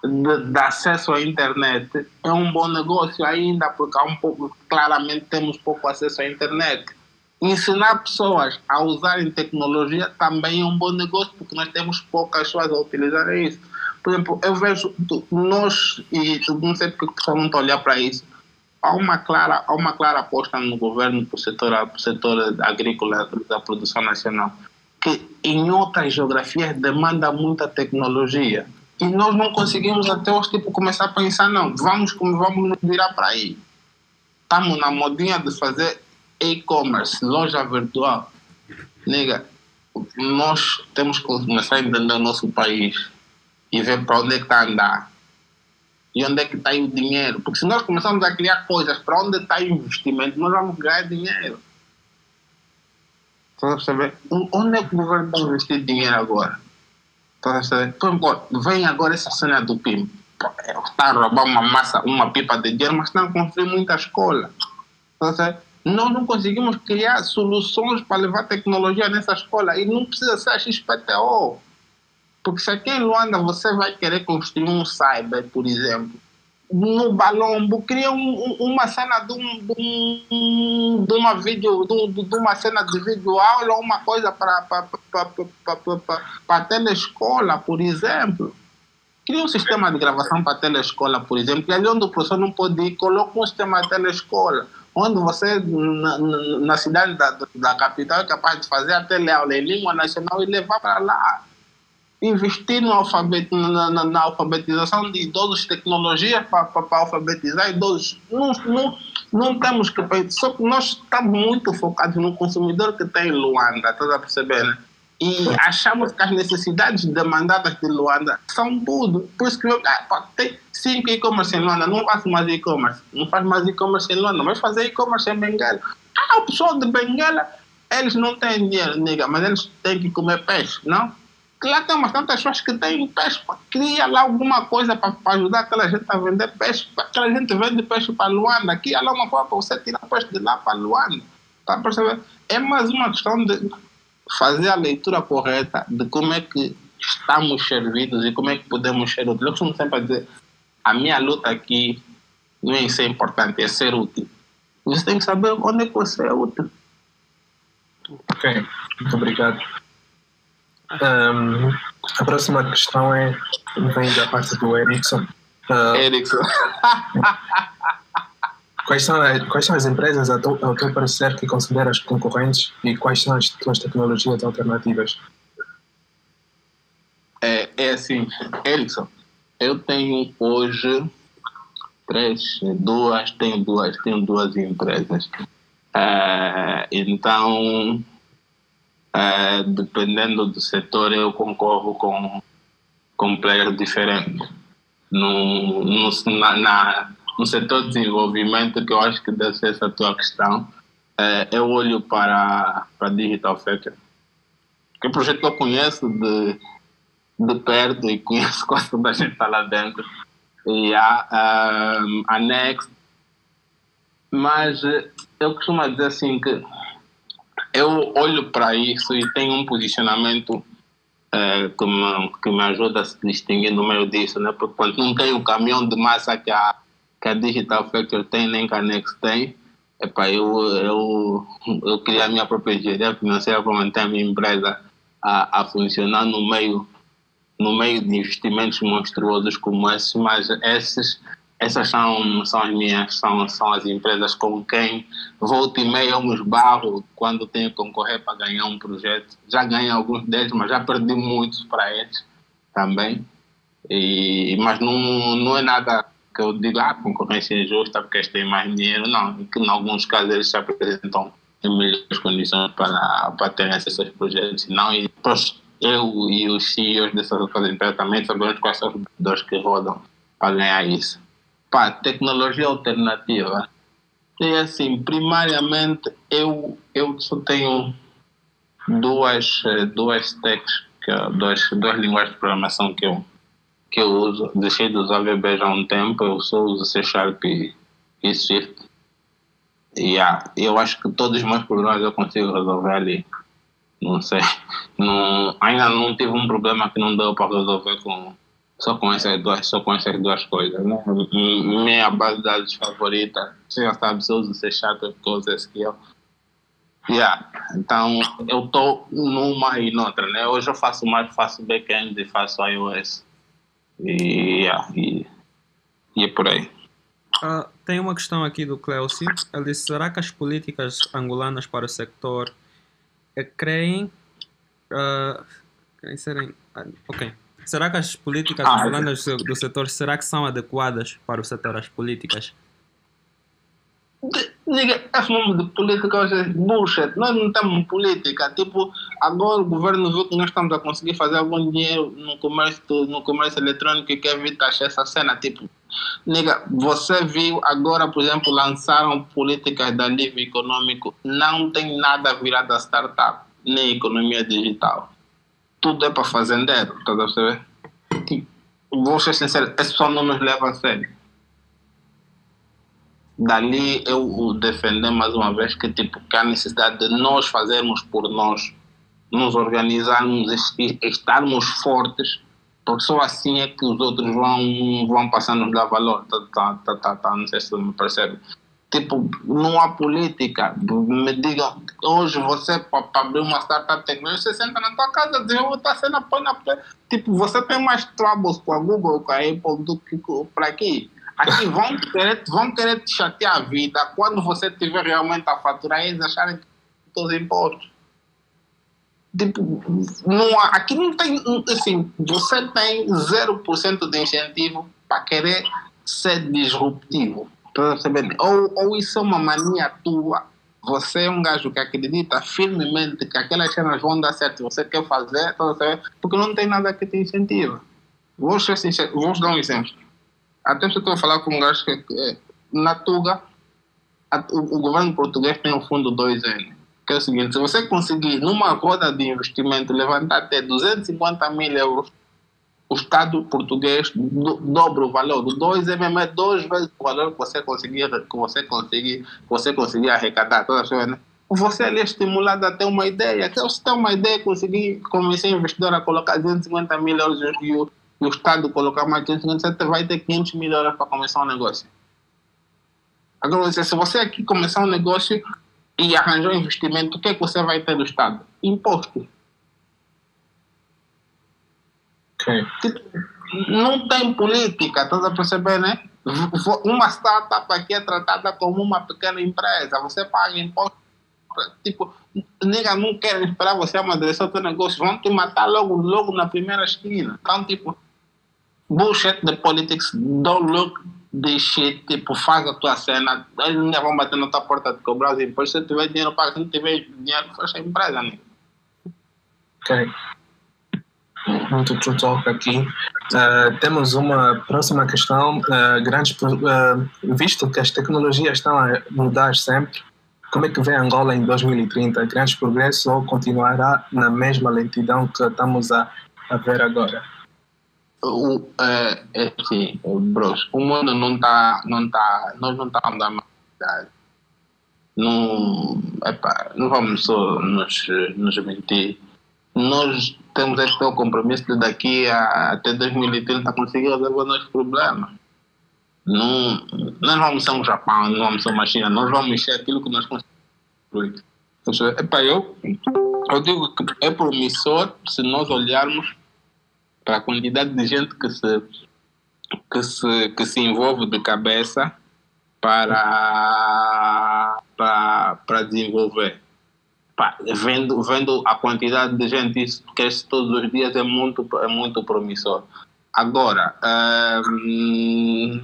de, de, acesso à internet é um bom negócio ainda, porque há um pouco, claramente temos pouco acesso à internet. Ensinar pessoas a usarem tecnologia também é um bom negócio, porque nós temos poucas pessoas a utilizar isso. Por exemplo, eu vejo nós, e não sei porque o pessoal não está a olhar para isso, há uma clara, há uma clara aposta no governo para o setor, setor agrícola da produção nacional, que em outras geografias demanda muita tecnologia e nós não conseguimos até hoje tipo, começar a pensar, não, vamos, vamos nos virar para aí. Estamos na modinha de fazer e-commerce, loja virtual. Nega, nós temos que começar a entender o nosso país e ver para onde é que está a andar. E onde é que está o dinheiro. Porque se nós começarmos a criar coisas para onde está o investimento, nós vamos ganhar dinheiro. Você perceber? Onde é que o governo vai investir dinheiro agora? vem agora essa cena do PIM. Está a roubar uma massa, uma pipa de dinheiro, mas estão a construir muita escola. Nós não conseguimos criar soluções para levar tecnologia nessa escola e não precisa ser a XPTO. Porque se aqui em Luanda você vai querer construir um cyber, por exemplo, no Balombo, cria um, uma cena de, um, de, um, uma vídeo, de, de, uma cena de vídeo uma coisa para a telescola, por exemplo. Cria um sistema de gravação para a telescola, por exemplo, e ali onde o professor não pode ir, coloca um sistema de telescola, onde você, na, na cidade da, da capital, é capaz de fazer a teleaula em língua nacional e levar para lá investir no na, na, na, alfabetização de idosos, tecnologia para alfabetizar idosos. Não, não, não temos que só que nós estamos muito focados no consumidor que tem em Luanda, está a perceber, né? E achamos que as necessidades demandadas de Luanda são tudo. Por isso que ah, tem cinco e-commerce em Luanda, não faço mais e-commerce. Não faz mais e-commerce em Luanda, mas fazer e-commerce em Benguela. Ah, o pessoal de Benguela, eles não têm dinheiro, nega, mas eles têm que comer peixe, não? Lá tem umas tantas pessoas que têm peixe, cria lá alguma coisa para ajudar aquela gente a vender peixe. Aquela gente vende peixe para Luanda, cria lá uma forma para você tirar peixe de lá para Luanda. Tá percebendo? É mais uma questão de fazer a leitura correta de como é que estamos servidos e como é que podemos ser úteis. Eu costumo sempre dizer, a minha luta aqui não é ser importante, é ser útil. Você tem que saber onde é que você é útil. Ok, muito obrigado. Um, a próxima questão é vem da parte do Erickson. Uh, Erickson. quais, são, as- quais são as empresas, ao teu, ao teu parecer, que consideras concorrentes e quais são as tuas tecnologias alternativas? É, é assim, Erickson, eu tenho hoje três, duas, tenho duas, tenho duas empresas. É, então, é, dependendo do setor, eu concorro com, com players diferentes. No, no, na, na- no setor de desenvolvimento, que eu acho que deve ser essa tua questão, é, eu olho para, para Digital Factory. Que é um projeto que eu conheço de, de perto e conheço quase toda a gente está lá dentro. E a, um, a Next. Mas eu costumo dizer assim que eu olho para isso e tenho um posicionamento eh, que, me, que me ajuda a se distinguir no meio disso, né? Porque quando não tem o caminhão de massa que a, que a Digital Factory tem, nem que a Next tem, epá, eu, eu, eu criei a minha própria engenharia financeira para manter a minha empresa a, a funcionar no meio no meio de investimentos monstruosos como esses, mas esses, essas são, são as minhas, são, são as empresas com quem volta e meia eu me esbarro quando tenho que concorrer para ganhar um projeto. Já ganhei alguns deles, mas já perdi muitos para eles também. E, mas não, não é nada que eu diga, ah, concorrência é injusta porque eles têm mais dinheiro. Não, que em alguns casos eles se apresentam em melhores condições para, para terem acesso aos projetos. Não, e pros- eu e os CEOs dessas outras empresas também sabemos quais são os vendedores que rodam para ganhar isso. Pá, tecnologia alternativa. E assim, primariamente, eu, eu só tenho duas, eh, duas stacks, que, duas, duas linguagens de programação que eu, que eu uso. Deixei de usar VB já há um tempo, eu só uso C Sharp e, e Swift. E ah, eu acho que todos os meus problemas eu consigo resolver ali. Não sei. Não, ainda não tive um problema que não deu para resolver com, só, com essas duas, só com essas duas coisas. Né? Minha base de dados favorita, você já sabe, se eu uso C Sharp, porque eu uso SQL. Yeah. Então, eu estou numa e noutra. Né? Hoje eu faço mais, faço back-end e faço iOS. E, yeah, e, e é por aí. Ah, tem uma questão aqui do Cleuci. Ele disse: será que as políticas angolanas para o sector eh, creem. ah, creem serem. ah, ok. Será que as políticas Ah, angolanas do, se- do setor será que são adequadas para o setor, as políticas? Diga, esse nome de política hoje é bullshit. Nós não temos política. Tipo, agora o governo viu que nós estamos a conseguir fazer algum dinheiro no comércio, no comércio eletrônico e quer vir taxar essa cena. Tipo, nigga, você viu agora, por exemplo, lançaram políticas da livre econômico. Não tem nada virado a startup, nem economia digital. Tudo é para fazendeiro, tá a perceber? Tipo, vou ser sincero, esse pessoal não nos leva a sério dali eu defender mais uma vez que tipo que há necessidade de nós fazermos por nós, nos organizarmos estarmos fortes, porque só assim é que os outros vão vão passar a nos dar valor. Tá, tá, tá, tá, tá, não sei se me percebe. Tipo, não há política. Me digam, hoje você, para abrir uma startup tecnológica, você senta na tua casa, desenvolve a cena, põe na. Tipo, você tem mais troubles com a Google, com a Apple do que para aqui. Aqui vão querer, vão querer te chatear a vida quando você tiver realmente a faturar e eles acharem que todos os impostos. Tipo, não há, aqui não tem, assim, você tem 0% de incentivo para querer ser disruptivo. Ou, ou isso é uma mania tua. Você é um gajo que acredita firmemente que aquelas cenas vão dar certo, você quer fazer, tá porque não tem nada que te incentiva. Vou vou dar um exemplo. Até se estou a falar com um gajo que, que na Tuga, o, governo português tem um fundo 2N, que é o seguinte, se você conseguir numa roda de investimento levantar até 250 mil euros, o Estado português do, dobra o valor. Do 2M é duas vezes o valor que você conseguir, que você conseguir, que você conseguir arrecadar. Toda a né? Você ali é estimulado a ter uma ideia. Se você tem uma ideia, conseguir convencer investidor a colocar 250 mil euros e o, e o Estado colocar mais 250, você vai ter 500 mil euros para começar um negócio. Agora, se você aqui começar um negócio, e arranjou investimento, o que é que você vai ter do Estado? Imposto. Tipo, não tem política, estás a perceber, né? Uma startup aqui é tratada como uma pequena empresa, você paga imposto. Tipo, nega, não querem esperar você amadurecer o teu negócio, vão te matar logo, logo na primeira esquina. Então, tipo, bullshit the politics, don't look the shit, tipo, faz a tua cena, eles ainda vão bater na tua porta de cobrar os impostos, se tiver dinheiro, paga, se não tiver dinheiro, fecha a empresa, né? Ok. Muito talk aqui. Uh, temos uma próxima questão. Uh, grandes, uh, visto que as tecnologias estão a mudar sempre, como é que vê Angola em 2030? Grandes progressos ou continuará na mesma lentidão que estamos a, a ver agora? O, é, é assim, bros, o mundo não está, não tá, nós não estamos a mais não, epa, não vamos só nos, nos mentir nós temos este compromisso de daqui a, até 2030 conseguir resolver os nossos problemas. Não, nós vamos ser um Japão, não vamos ser uma China, nós vamos mexer aquilo que nós conseguimos. Epa, eu, eu digo que é promissor se nós olharmos para a quantidade de gente que se, que se, que se envolve de cabeça para, para, para desenvolver pá, vendo, vendo a quantidade de gente isso cresce todos os dias é muito, é muito promissor. Agora, hum,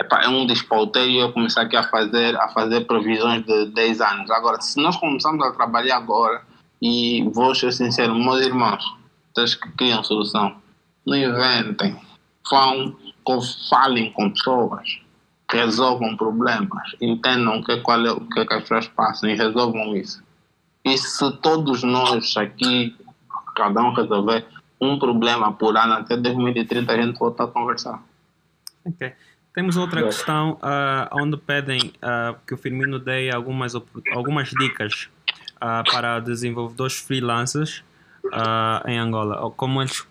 epá, é um despauteio eu começar aqui a fazer, a fazer previsões de 10 anos. Agora, se nós começamos a trabalhar agora, e vou ser sincero, meus irmãos, vocês que criam solução, não inventem, vão, falem com pessoas, resolvam problemas, entendam o que, qual é, o que, é que as pessoas passam e resolvam isso. E se todos nós aqui, cada um resolver um problema por ano até 2030, a gente volta a conversar. Ok. Temos outra questão uh, onde pedem uh, que o Firmino dê algumas, algumas dicas uh, para desenvolvedores freelancers em Angola. Como eles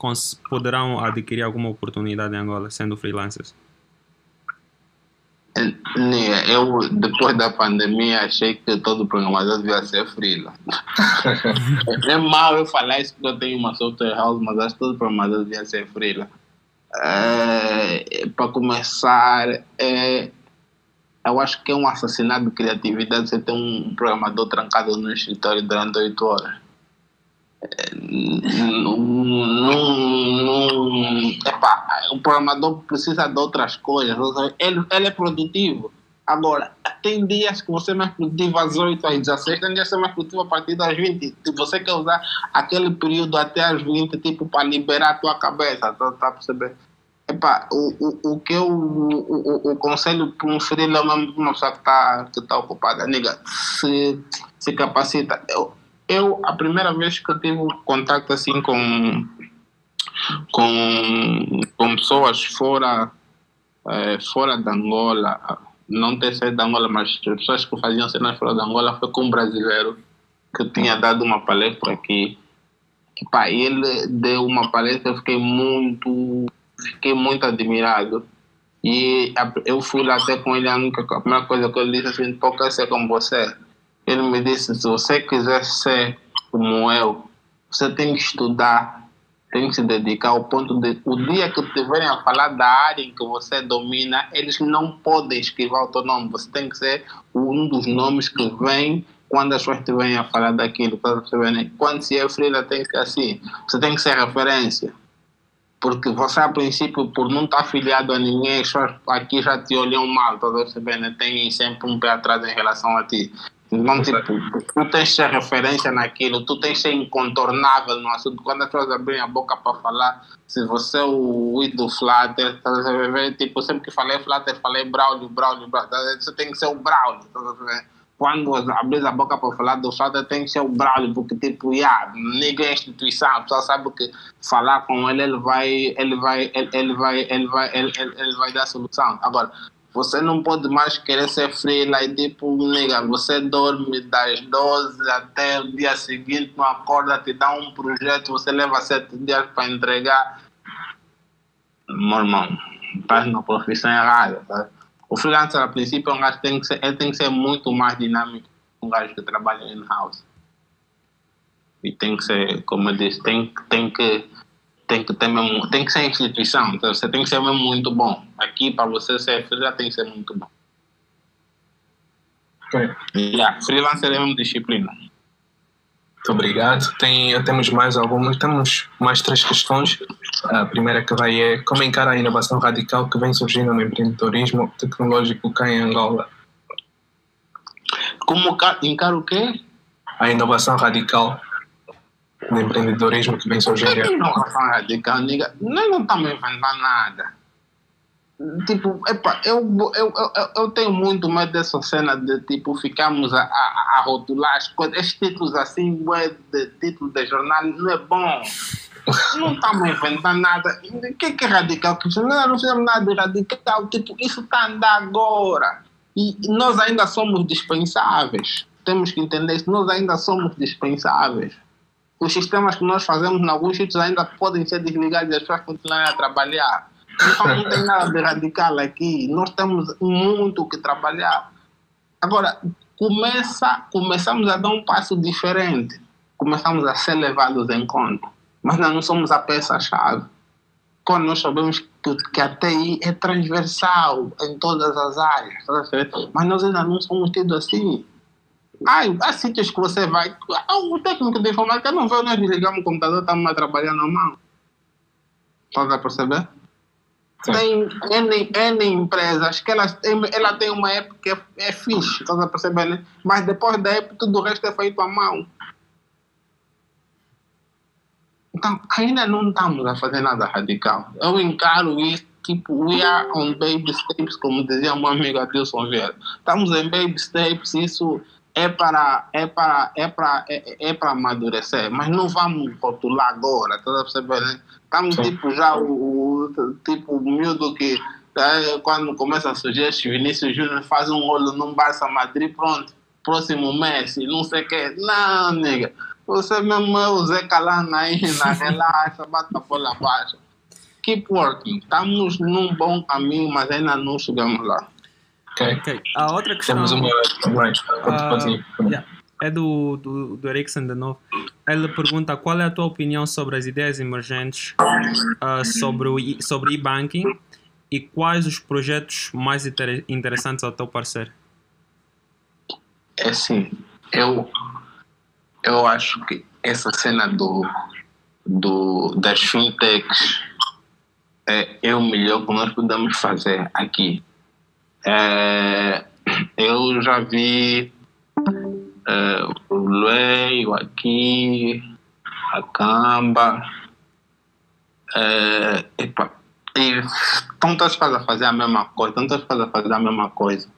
poderão adquirir alguma oportunidade em Angola sendo freelancers? Eu, depois da pandemia, achei que todo programador devia ser freela. é mal eu falar isso porque eu tenho uma software house, mas acho que todo programador devia ser freela. É, Para começar, é, eu acho que é um assassinato de criatividade você ter um programador trancado no escritório durante oito horas epá, o programador precisa de outras coisas. Ele, ele é produtivo. Agora, tem dias que você é mais produtivo às 8, às 16, tem dias que você é mais produtivo a partir das 20. Se você quer usar aquele período até às 20, tipo, para liberar a tua cabeça, tá, tá percebendo? Epá, o, o, o que eu, o, o, o conselho para um freelancer, uma pessoa que está que tá ocupada, nega, se, se capacita. Eu, eu, a primeira vez que eu tive contato assim com, com, com pessoas fora, é, fora da Angola, não ter sido da Angola, mas pessoas que faziam cenas fora da Angola, foi com um brasileiro que tinha dado uma palestra aqui. E, pá, ele deu uma palestra, eu fiquei muito, fiquei muito admirado. E eu fui lá até com ele, a, única, a primeira coisa que ele disse assim, toca ser como você ele me disse: se você quiser ser como eu, você tem que estudar, tem que se dedicar ao ponto de o dia que tiverem a falar da área em que você domina, eles não podem escrever o teu nome. Você tem que ser um dos nomes que vem quando as pessoas estiverem a falar daquilo. Quando se é freela, tem que ser assim. Você tem que ser referência. Porque você, a princípio, por não estar afiliado a ninguém, pessoas aqui já te olham mal, tá percebendo? Tem sempre um pé atrás em relação a ti. Não, tipo, tu tens ser referência naquilo, tu tens ser incontornável no assunto. Quando as pessoas abrem a boca para falar, se você é o ídolo Flutter, tá tipo, sempre que falei Flutter, falei Braulio, Braulio, Braulio. Tá você tem que ser o Braulio. Tá Quando abres a boca para falar do Flutter, tem que ser o Braulio, porque, tipo, yeah, ninguém é instituição, a pessoa sabe que falar com ele, ele vai, ele vai, ele, ele vai, ele vai, ele, ele vai dar solução. Agora, você não pode mais querer ser freela tipo, nega, você dorme das 12 até o dia seguinte, não acorda, te dá um projeto, você leva sete dias para entregar. Meu irmão, estás na profissão errada. Tá? O freelancer, a princípio, tem que ser, ele tem que ser muito mais dinâmico. um gajo que trabalha in-house. E tem que ser, como eu disse, tem, tem que tem que ter mesmo, tem que ser instituição, então você tem que ser mesmo muito bom. Aqui para você ser freelancer tem que ser muito bom. Ok. Yeah, freelancer é mesmo disciplina. Muito obrigado. Tem, temos mais algumas, temos mais três questões. A primeira que vai é como encara a inovação radical que vem surgindo no empreendedorismo tecnológico cá em Angola? Como ca- encara o quê? A inovação radical no empreendedorismo que vem surgindo. Inovação radical, nigga? Nós não estamos inventando nada. Tipo, epa, eu, eu, eu, eu- tenho muito medo dessa cena de tipo ficarmos a, a, a rotular as coisas. Estes títulos assim, bué, de título de jornal, não é bom. Não estamos inventando nada. O que, que é radical? Não, não fizemos nada de radical. Tipo, isso está a andar agora. E nós ainda somos dispensáveis. Temos que entender isso. Nós ainda somos dispensáveis os sistemas que nós fazemos em alguns sítios ainda podem ser desligados e as pessoas continuarem a trabalhar. Então não tem nada de radical aqui. Nós temos muito que trabalhar. Agora, começa, começamos a dar um passo diferente. Começamos a ser levados em conta. Mas nós não somos a peça-chave. Quando nós sabemos que, que a TI é transversal em todas as áreas. Mas nós ainda não somos tidos assim. Ai, há sítios que você vai. Ah, O técnico de informática não vê, nós desligamos o computador, estamos a trabalhar na mão. Estás a perceber? Sim. Tem N, N empresas que elas têm, ela tem uma app que é, é fixe, estás a perceber, né? Mas depois da app, tudo o resto é feito à mão. Então, ainda não estamos a fazer nada radical. Eu encaro isso, tipo, we are on baby steps, como dizia meu amigo Adilson Vieira. Estamos em baby steps, isso é para, é para, é para, é, é para amadurecer, mas não vamos rotular agora, estás a perceber? Estamos Sim. tipo já o, o tipo o miúdo que eh, quando começa a surgir este Vinícius Júnior faz um olho num Barça Madrid, pronto, próximo Messi, não sei o que. Não, nega. Você mesmo é o Zé Calana aí na relaxa, bate a bola abaixo. Keep working. Estamos num bom caminho, mas ainda não chegamos lá. Ok. A outra questão Temos uma. Continue. yeah, é do, do, do Erickson de novo. Ele pergunta qual é a tua opinião sobre as ideias emergentes ah, sobre o sobre e-banking e quais os projetos mais inter- interessantes ao teu parecer? É assim, eu, eu acho que essa cena do, do, das fintechs é, é o melhor que nós podemos fazer aqui. É, eu já vi é, o Luei, o Aqui, a Camba, é, epa, e todas a fazer a mesma coisa, todas a fazer a mesma coisa.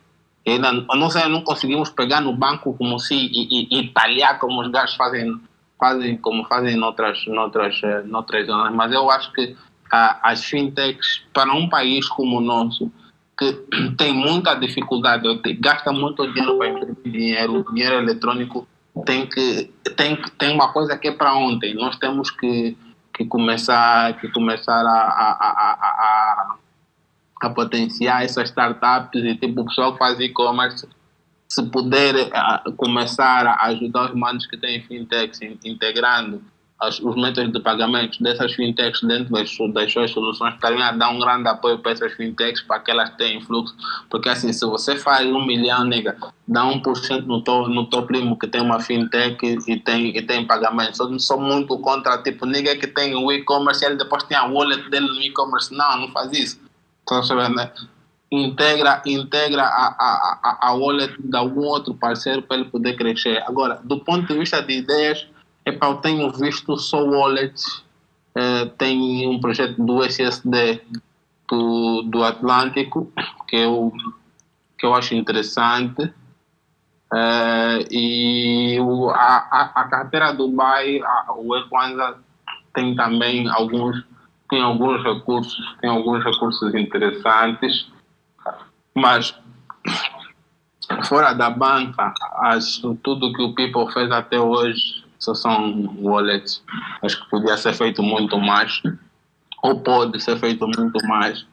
E ainda, não sei, não conseguimos pegar no banco como se e, e, e talhar como os gajos fazem, fazem como fazem noutras, noutras, eh, noutras zonas. Mas eu acho que ah, as fintechs, para um país como o nosso, que tem muita dificuldade, gasta muito dinheiro para imprimir dinheiro, dinheiro eletrônico, tem que tem, tem uma coisa que é para ontem. Nós temos que, que começar, que começar a, a, a, a, a a potenciar essas startups e tipo o pessoal que faz e-commerce se puder ah, começar a ajudar os manos que têm fintechs in- integrando as- os métodos de pagamento dessas fintechs dentro das, das suas soluções estariam a dar um grande apoio para essas fintechs para que elas tenham fluxo porque assim se você faz um milhão nega dá 1% no teu, no teu primo que tem uma fintech e, tem, e tem pagamento sou, sou muito contra tipo nigga que tem o e-commerce e ele depois tem a wallet dele no e-commerce não, não faz isso Estão sabendo, né? Integra, integra a, a, a, a wallet de algum outro parceiro para ele poder crescer. Agora, do ponto de vista de ideias, é eu tenho visto só wallets. Eh, tem um projeto do SSD do, do Atlântico que eu, que eu acho interessante. Eh, e o, a, a, a carteira Dubai, a, o Equanza, tem também alguns tem alguns recursos, tem alguns recursos interessantes, mas fora da banca, acho tudo que o People fez até hoje só são wallets. Acho que podia ser feito muito mais, ou pode ser feito muito mais.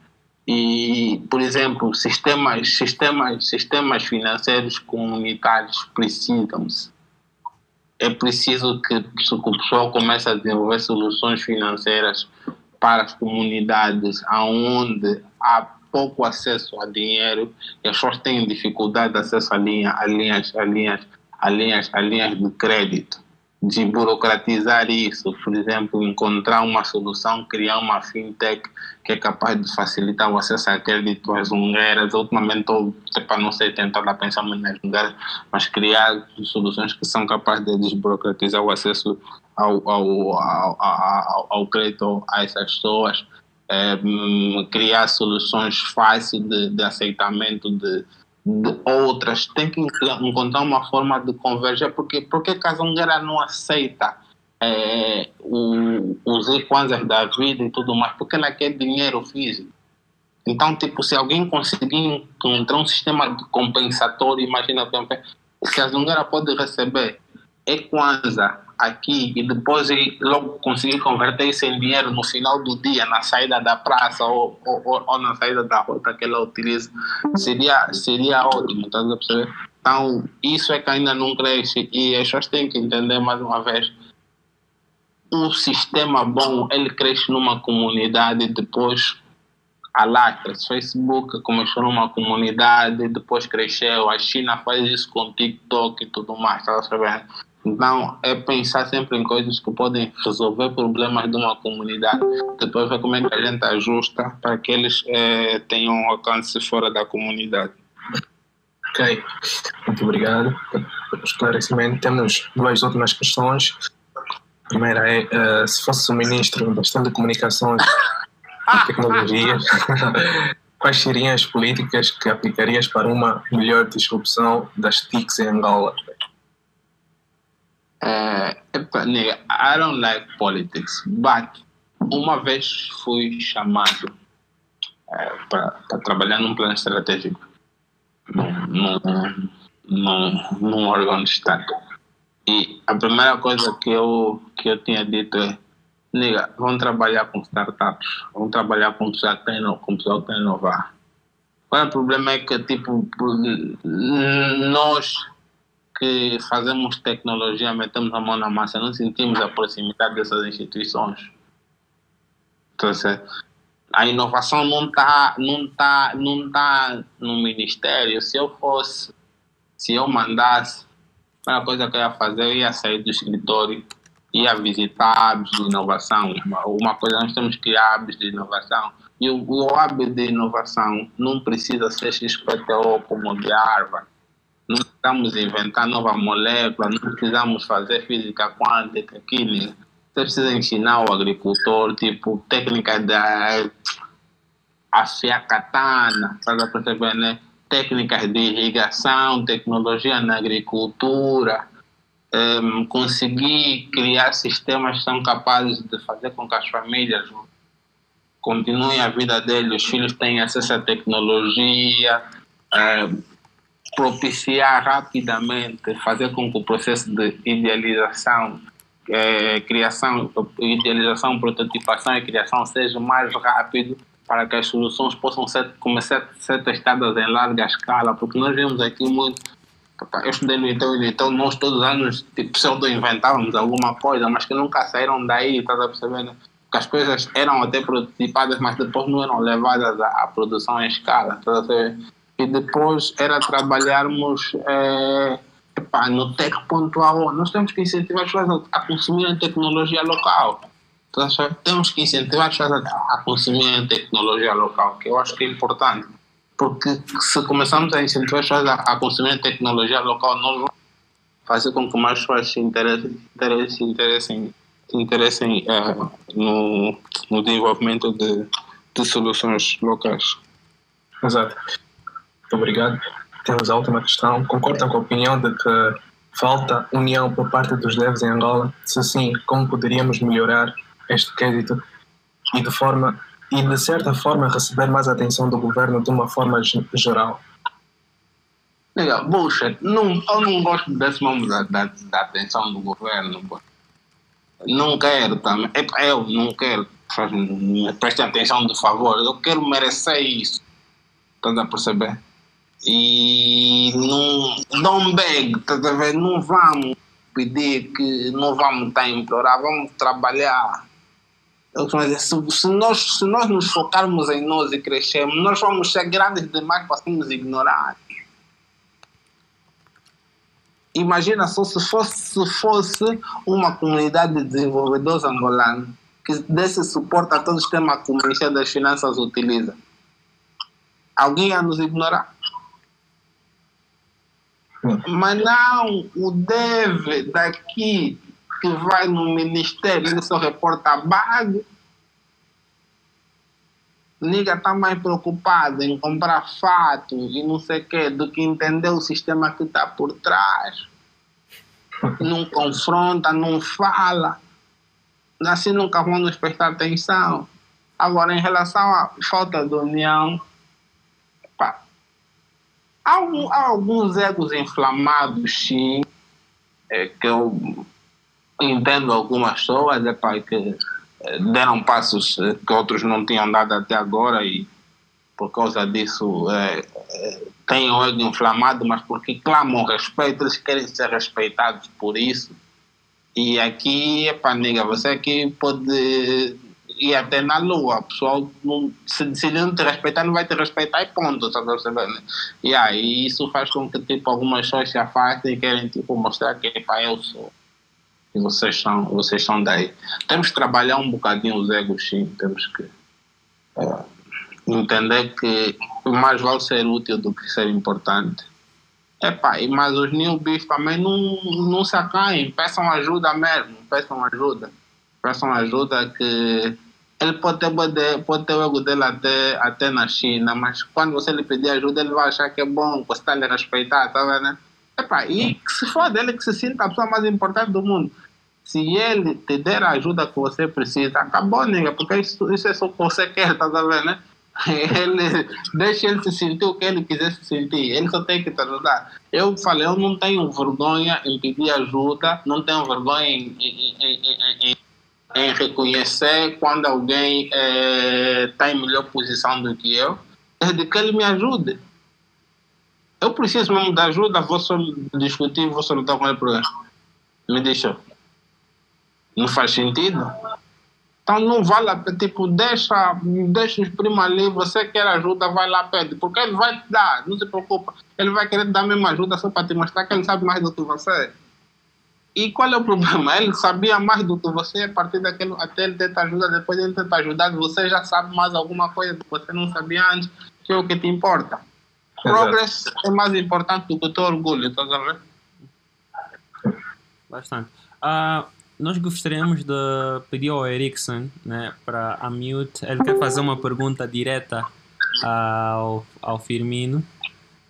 E, por exemplo, sistemas, sistemas, sistemas financeiros comunitários precisam-se. É preciso que o pessoal comece a desenvolver soluções financeiras para as comunidades onde há pouco acesso a dinheiro e as pessoas têm dificuldade de acesso a, linha, a linhas, a linhas, a linhas, a linhas de crédito de burocratizar isso, por exemplo, encontrar uma solução, criar uma fintech que é capaz de facilitar o acesso a crédito às ungueiras. Ultimamente estou, para não sei, tentar pensar nas ungueiras, mas criar soluções que são capazes de desburocratizar o acesso ao, ao, ao, ao, ao crédito a essas pessoas. É, criar soluções fáceis de, de aceitamento de outras, tem que encontrar uma forma de converger, porque porque Casongueira não aceita é, o, os equanzas da vida e tudo mais, porque ela quer dinheiro físico. Então, tipo, se alguém conseguir encontrar um sistema de compensatório, imagina, se a Zungueira pode receber Equanza aqui e depois logo conseguir converter isso em dinheiro no final do dia, na saída da praça ou, ou, ou na saída da rota que ela utiliza, seria, seria ótimo, tá a perceber? Então, isso é que ainda não cresce e as pessoas têm que entender mais uma vez um sistema bom, ele cresce numa comunidade, depois alastras. Facebook começou numa comunidade, depois cresceu. A China faz isso com TikTok e tudo mais, tá sabendo? Então, é pensar sempre em coisas que podem resolver problemas de uma comunidade. Depois ver como é que a gente ajusta para que eles é, tenham um alcance fora da comunidade. Ok, muito obrigado pelo esclarecimento. Temos duas últimas questões. A primeira é, uh, se fosse o ministro das telecomunicações e tecnologia, quais seriam as políticas que aplicarias para uma melhor disrupção das TICs em Angola? Uh, I don't like politics, but uma vez fui chamado uh, para trabalhar num plano estratégico num, num, num órgão de Estado. E a primeira coisa que eu, que eu tinha dito é: nega, vamos trabalhar com startups, vamos trabalhar com pessoal que tem, com pessoal que tem inovar. O problema é que, tipo, nós que fazemos tecnologia, metemos a mão na massa, não sentimos a proximidade dessas instituições. Então, a inovação não está não tá, não tá no ministério. Se eu fosse, se eu mandasse, a primeira coisa que eu ia fazer, eu ia sair do escritório, ia visitar hubs de inovação. Uma coisa, nós temos que criar hubs de inovação. E o, o hub de inovação não precisa ser XPTO como de não precisamos inventar nova molécula, não precisamos fazer física quântica, química. Você precisa ensinar o agricultor, tipo, técnicas da afiar katana, para perceber, né? Técnicas de irrigação, tecnologia na agricultura, um, ehm, conseguir criar sistemas que são capazes de fazer com que as famílias continuem a vida deles, os filhos tenham acesso à tecnologia, um, propiciar rapidamente, fazer com que o processo de idealização, é, criação, idealização, prototipação e criação seja mais rápido para que as soluções possam ser, começar a ser testadas em larga escala, porque nós vemos aqui muito. Eu estudei no ITEL e então nós todos os anos tipo, pseudo-inventávamos alguma coisa, mas que nunca saíram daí, estás a perceber? Né? Que as coisas eram até prototipadas, mas depois não eram levadas à, à produção em escala, estás a perceber? E depois era trabalharmos é, epá, no tech.ao. Nós temos que incentivar as pessoas a consumirem tecnologia local. Então, temos que incentivar as pessoas a consumirem tecnologia local, que eu acho que é importante. Porque se começarmos a incentivar as pessoas a, consumirem tecnologia local, nós vamos fazer com que mais pessoas se interessem, interessem, interessem, se interessem no, no desenvolvimento de, de soluções locais. Exato. Muito obrigado. Temos a última questão. Concordam com a opinião de que falta união por parte dos devs em Angola? Se sim, como poderíamos melhorar este crédito e de forma e de certa forma receber mais atenção do governo de uma forma geral? Legal, bullshit. Não, eu não gosto desse nome da, da, da atenção do governo. Não quero também. Eu não quero. prestem atenção, de favor. Eu quero merecer isso. Estás a perceber? E não, don't beg? Não vamos pedir que não vamos estar a implorar, vamos trabalhar. Se, se, nós, se nós nos focarmos em nós e crescermos, nós vamos ser grandes demais para sermos ignorados. Imagina só se fosse, se fosse uma comunidade de desenvolvedores angolanos que desse suporte a que o Ministério das Finanças utiliza. Alguém ia nos ignorar? Mas não, o deve daqui que vai no ministério, ele só reporta bag. Liga está mais preocupado em comprar fato e não sei o quê do que entender o sistema que está por trás. Não confronta, não fala. Assim nunca vamos prestar atenção. Agora, em relação à falta de união, há, alguns egos inflamados, sim, é, que eu entendo algumas pessoas é, pá, que é, deram passos é, que outros não tinham dado até agora e por causa disso é, é, têm o ego inflamado, mas porque clamam respeito, eles querem ser respeitados por isso. E aqui, epa, nega, você aqui pode ir até na lua. O pessoal, não, se, se não te respeitar, não vai te respeitar e ponto, tá percebendo? E aí isso faz com que tipo, algumas pessoas se afastem e querem tipo, mostrar que eu sou. E vocês são, vocês são daí. Temos que trabalhar um bocadinho os egos, sim. Temos que entender que mais vale ser útil do que ser importante. Epá, mas os newbies também não, não se acaem, peçam ajuda mesmo, peçam ajuda. Peçam ajuda que ele pode o ego dele até, até na China, mas quando você lhe pedir ajuda, ele vai achar que é bom, está lhe respeitar, tá vendo? Né? Epá, e se for dele que se sinta a pessoa mais importante do mundo. Se ele te der a ajuda que você precisa, acabou, nega, porque isso, isso é só que você quer, tá vendo, ele deixa ele se sentir o que ele quiser se sentir. Ele só tem que te ajudar. Eu falei, eu não tenho vergonha em pedir ajuda, não tenho vergonha em, em, em, em reconhecer quando alguém está eh, é, em melhor posição do que eu, é de que ele me ajude. Eu preciso mesmo de ajuda, vou só discutir, vou só lutar com ele por Me deixa. Não faz sentido? Então não vale a pena, tipo, deixa, deixa os primos ali, você quer ajuda, vai lá, pede, porque ele vai te dar, não se preocupa. Ele vai querer dar a mesma ajuda só para te mostrar que ele sabe mais do que você. E qual é o problema? Ele sabia mais do que você, a partir daquele, até ele ter te ajuda, depois ele ter te ajudado, você já sabe mais alguma coisa que você não sabia antes, que é o que te importa. Progress é mais importante do que o teu orgulho, estás a ver? Bastante. Uh, nós gostaríamos de pedir ao Erickson né, para a mute. Ele quer fazer uma pergunta direta ao, ao Firmino.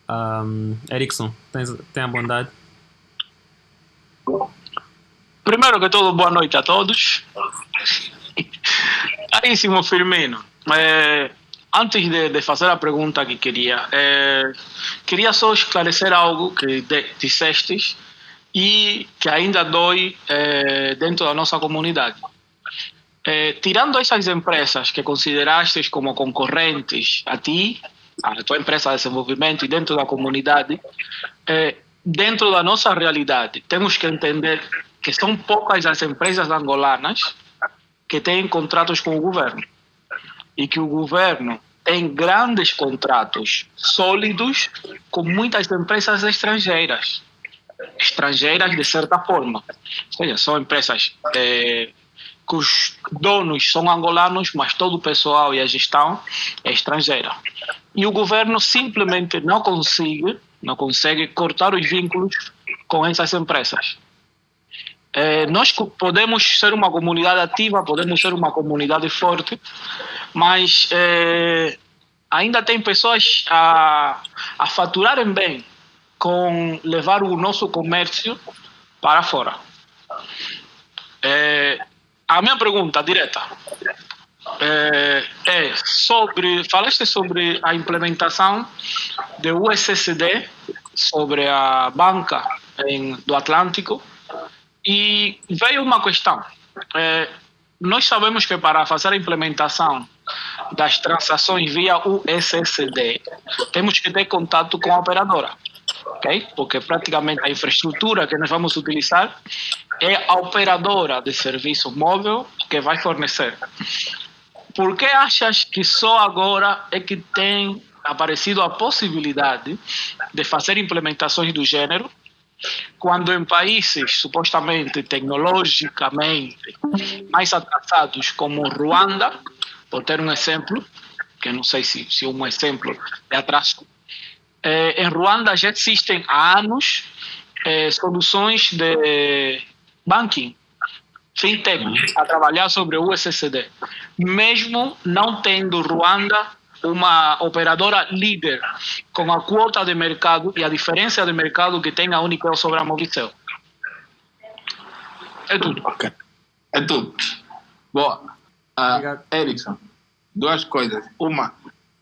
Um, Erickson, tens, tem a bondade. Primeiro que tudo, boa noite a todos. Caríssimo Firmino, é, antes de, de, fazer a pergunta que queria, é, queria só esclarecer algo que de, e que ainda dói é, dentro da nossa comunidade. É, tirando essas empresas que consideraste como concorrentes a ti, a tua empresa de desenvolvimento e dentro da comunidade, é, dentro da nossa realidade, temos que entender que são poucas as empresas angolanas que têm contratos com o governo e que o governo tem grandes contratos sólidos com muitas empresas estrangeiras estrangeiras de certa forma. Ou seja, são empresas é, cujos donos são angolanos, mas todo o pessoal e a gestão é estrangeira. E o governo simplesmente não consegue, não consegue cortar os vínculos com essas empresas. É, nós podemos ser uma comunidade ativa, podemos ser uma comunidade forte, mas é, ainda tem pessoas a, a faturarem bem com levar o nosso comércio para fora. É, a minha pergunta direta é, é, sobre falaste sobre a implementação do USSD sobre a banca em, do Atlântico e veio uma questão é, nós sabemos que para fazer a implementação das transações via USSD, temos que ter contato com a operadora, ok? Porque praticamente a infraestrutura que nós vamos utilizar é a operadora de serviço móvel que vai fornecer. Por que achas que só agora é que tem aparecido a possibilidade de fazer implementações do gênero quando em países supostamente tecnologicamente mais atrasados como Ruanda, por ter um exemplo, que não sei se, se um exemplo é atraso, eh, em Ruanda já existem há anos eh, soluções de banking, fintech, a trabalhar sobre o USSD. Mesmo não tendo Ruanda uma operadora líder com a quota de mercado e a diferença de mercado que tem a Unicel sobre a Movicel. É tudo. Ok. É tudo. Boa. Uh, Erickson, duas coisas. Uma,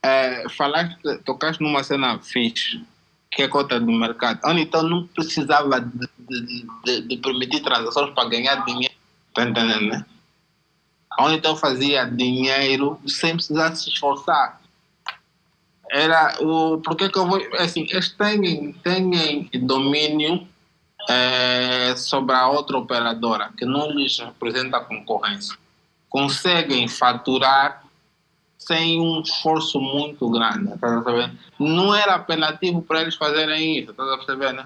é, falaste, tocaste numa cena fixe, que é a cota do mercado. A Unitel não precisava de, de, de, de permitir transações para ganhar dinheiro. Está entendendo, né? A Unitel fazia dinheiro sem precisar se esforçar era o porque que eu vou assim eles têm têm domínio é, sobre a outra operadora que não lhes representa concorrência. Conseguem faturar sem um esforço muito grande tá não era apelativo para eles fazerem isso tá percebendo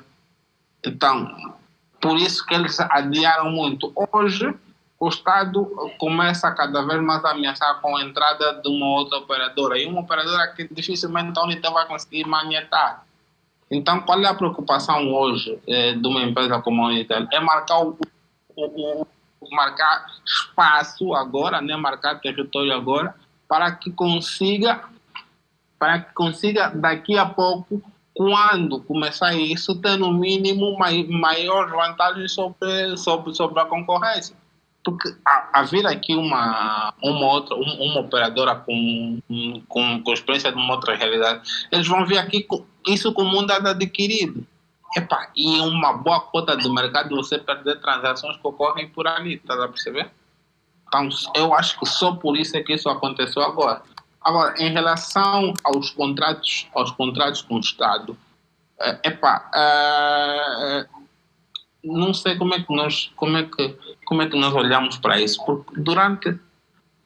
então por isso que eles adiaram muito. Hoje o Estado começa cada vez mais a ameaçar com a entrada de uma outra operadora. E uma operadora que dificilmente a Unitel vai conseguir manietar. Então, qual é a preocupação hoje eh, de uma empresa como a Unitel? É marcar, o, o, o, marcar espaço agora, né? marcar território agora, para que consiga, para que consiga daqui a pouco quando começar isso, ter no mínimo maior vantagem sobre, sobre, sobre a concorrência porque haver aqui uma, uma outra, uma operadora com, com, com experiência de uma outra realidade, eles vão ver aqui isso como um dado adquirido. Epa, e uma boa cota do mercado você perder transações que ocorrem por ali, está a perceber? Então, eu acho que só por isso é que isso aconteceu agora. Agora, em relação aos contratos, aos contratos com o Estado, é, epa, é, não sei como é que nós como é que como é que nós olhamos para isso porque durante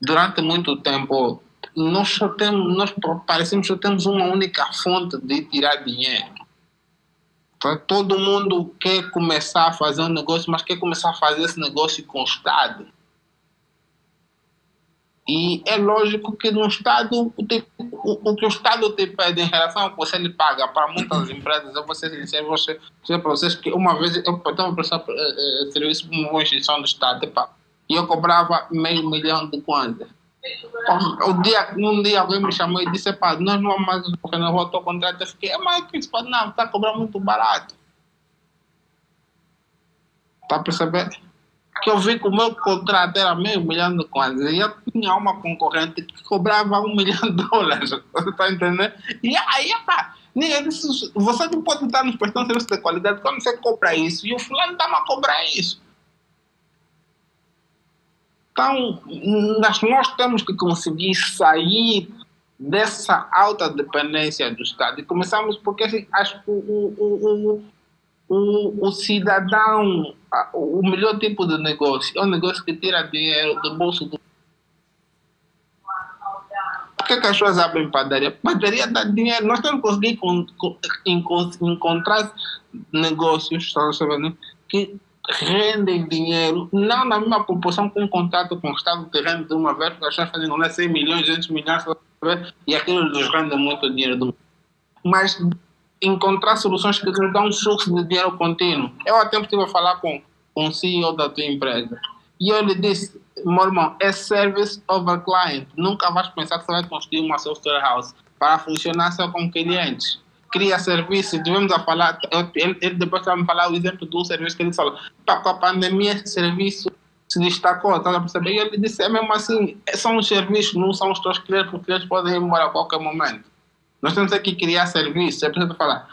durante muito tempo nós só temos nós parecemos que temos uma única fonte de tirar dinheiro. Então, todo mundo quer começar a fazer um negócio mas quer começar a fazer esse negócio com o Estado. E é lógico que no Estado, o, o, que o Estado te pede em relação ao que você lhe paga para muitas empresas, eu vou ser sincero, dizer para vocês que uma vez eu estava a prestar uh, serviço para uma instituição do Estado e eu cobrava meio milhão de kwanza. O dia, um dia alguém me chamou e disse: Pá, nós não vamos mais renovar o teu contrato. Eu fiquei, mas que isso não, está cobrando muito barato. Está a perceber? Que eu vi que o meu contrato era meio milhão de kwanzas e eu tinha uma concorrente que cobrava um milhão de dólares. Você está entendendo? E aí, pá, disse, você não pode estar nos prestando serviço de qualidade quando você cobra isso. E o fulano está a cobrar isso. Então, nós, nós temos que conseguir sair dessa alta dependência do Estado. E começamos porque assim, acho que o, o, o, o, o cidadão, o melhor tipo de negócio é um negócio que tira dinheiro do bolso do. Por que, que as pessoas abrem padaria? Padaria dá dinheiro. Nós temos que conseguir con, con, encontrar negócios sabendo, que rendem dinheiro, não na mesma proporção com um contrato com o Estado que rende de uma vez, porque as pessoas fazem é 100 milhões, 200 milhões, e aquilo nos rende muito dinheiro. Mas encontrar soluções que nos dão um fluxo de dinheiro contínuo. Eu tempo estive a falar com, o CEO da tua empresa e eu lhe disse, meu irmão, é service over client. Nunca vais pensar que você vai construir uma software house para funcionar só com clientes. Cria serviços, devemos a falar, ele, ele depois vai me falar o exemplo um serviço que ele falou, com a pandemia esse serviço se destacou, está a perceber? E ele disse, é mesmo assim, são os serviços, não são os teus clientes, porque eles podem ir embora a qualquer momento. Nós temos aqui criar serviços, é preciso falar.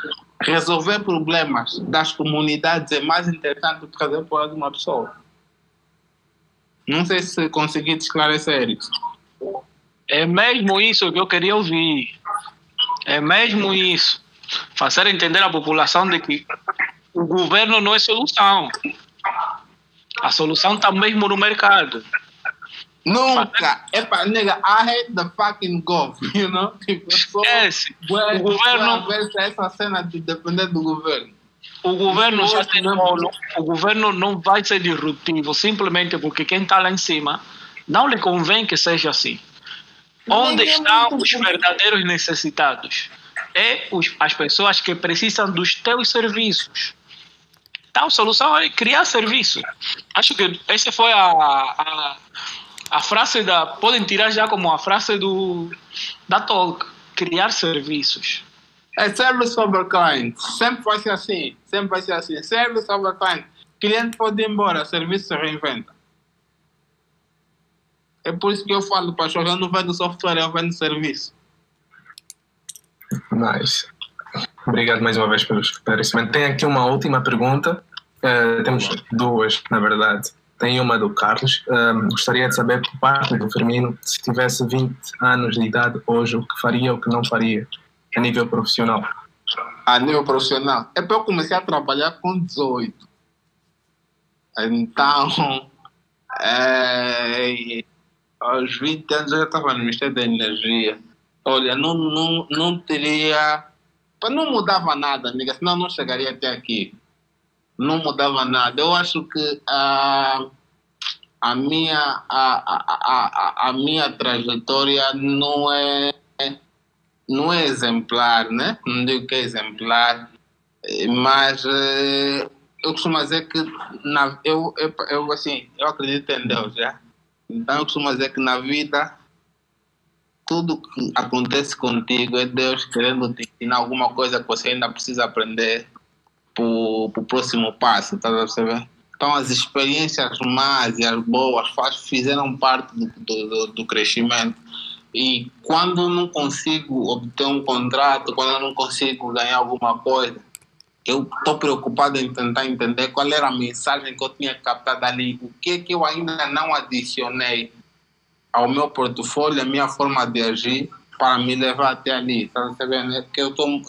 Resolver problemas das comunidades é mais interessante do que fazer por uma pessoa. Não sei se consegui te esclarecer isso. É mesmo isso que eu queria ouvir. É mesmo isso. Fazer entender à população de que o governo não é solução. A solução está mesmo no mercado. Nunca. Epa, nigga, I hate the fucking gov, you know? Tipo, Esquece. Bué- O governo- essa cena de depender do governo. O governo já tem. O governo não vai ser disruptivo simplesmente porque quem está lá em cima não lhe convém que seja assim. Onde estão os verdadeiros necessitados? É os, as pessoas que precisam dos teus serviços. Então, a solução é criar serviço. Acho que essa foi a, a, a frase da. Podem tirar já como a frase do, da Talk: criar serviços. É service over client. Sempre vai ser assim. Sempre vai ser assim. Service over client. Cliente pode ir embora, serviço se reinventa. É por isso que eu falo, pastor, eu não vendo software, eu vendo serviço. Nice. Obrigado mais uma vez pelo esclarecimento. Tem aqui uma última pergunta. Eh, temos duas, na verdade. Tem uma do Carlos. Ahm, gostaria de saber, por parte do Firmino, se tivesse 20 anos de idade hoje, o que faria ou o que não faria a nível profissional. a nível profissional. É para eu comecei a trabalhar com 18. Então, é, aos 20 anos eu já estava no Ministério da Energia. Olha, não, não, não teria. Não mudava nada, amiga, senão não chegaria até aqui. Não mudava nada. Eu acho que a, a, minha, a, a, a, minha trajetória não é não é exemplar, né? Não digo que é exemplar, mas eh, eu costumo dizer que na, eu, eu, eu, assim, eu acredito em Deus, já. Então eu costumo dizer que na vida tudo que acontece contigo é Deus querendo te ensinar alguma coisa que você ainda precisa aprender para o próximo passo, tá a perceber? Então as experiências más e as boas faz, fizeram parte do, do, do- crescimento. E quando não consigo obter um contrato, quando não consigo ganhar alguma coisa, eu estou preocupado em tentar entender qual era a mensagem que eu tinha captado ali, o que que eu ainda não adicionei ao meu portfólio, a minha forma de agir, para me levar até ali. Tá percebendo? É que eu tô,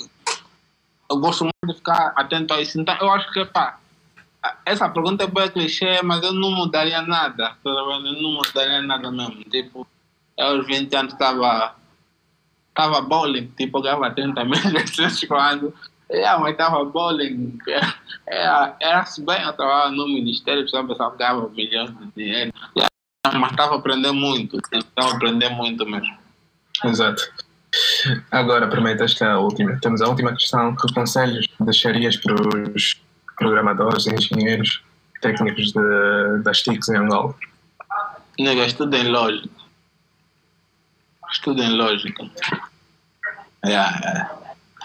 eu gosto muito de ficar atento a isso. Então, eu acho que, pá, essa pergunta é bem clichê, mas eu não mudaria nada. Tá? Eu não mudaria nada mesmo. Tipo, eu aos 20 anos estava tava bowling, tipo, eu ganhava 30 mil vezes quando. É, mas estava bowling. Era, era se bem, eu trabalhava no ministério, o pessoal ganhava milhões de dinheiro. É, mas estava aprendendo muito. Estava aprendendo muito mesmo. Exato. Agora, permita esta última. Temos a última questão. Que conselhos deixarias para os programadores, engenheiros, técnicos de, das TICs em Angola? Nega, estudem lógica. Estudem lógica. É, é.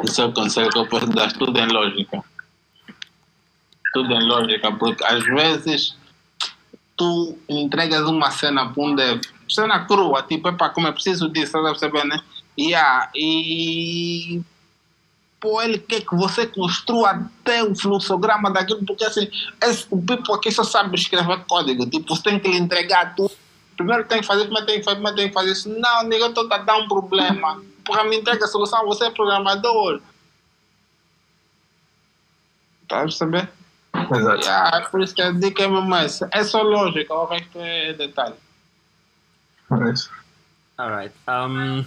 Esse é o conselho que eu posso dar. Estudem lógica. Estudem lógica, porque às vezes tu entregas uma cena para um dev, cena crua, tipo, epa, como é preciso disso, tá percebendo, né? Yeah, e pô, ele quer que você construa até o fluxograma daquilo, porque assim, esse, o people aqui só sabe escrever código, tipo, você tem que lhe entregar tudo. Primeiro tem que fazer, primeiro tem que fazer, primeiro tem que fazer isso. Não, nega, eu estou a dar um problema. Porra, me entrega a solução, você é programador. Tá percebendo? Exato. Yeah, é por isso que a dica é mesmo essa. É só lógica, o resto é detalhe. É isso. Alright. Um,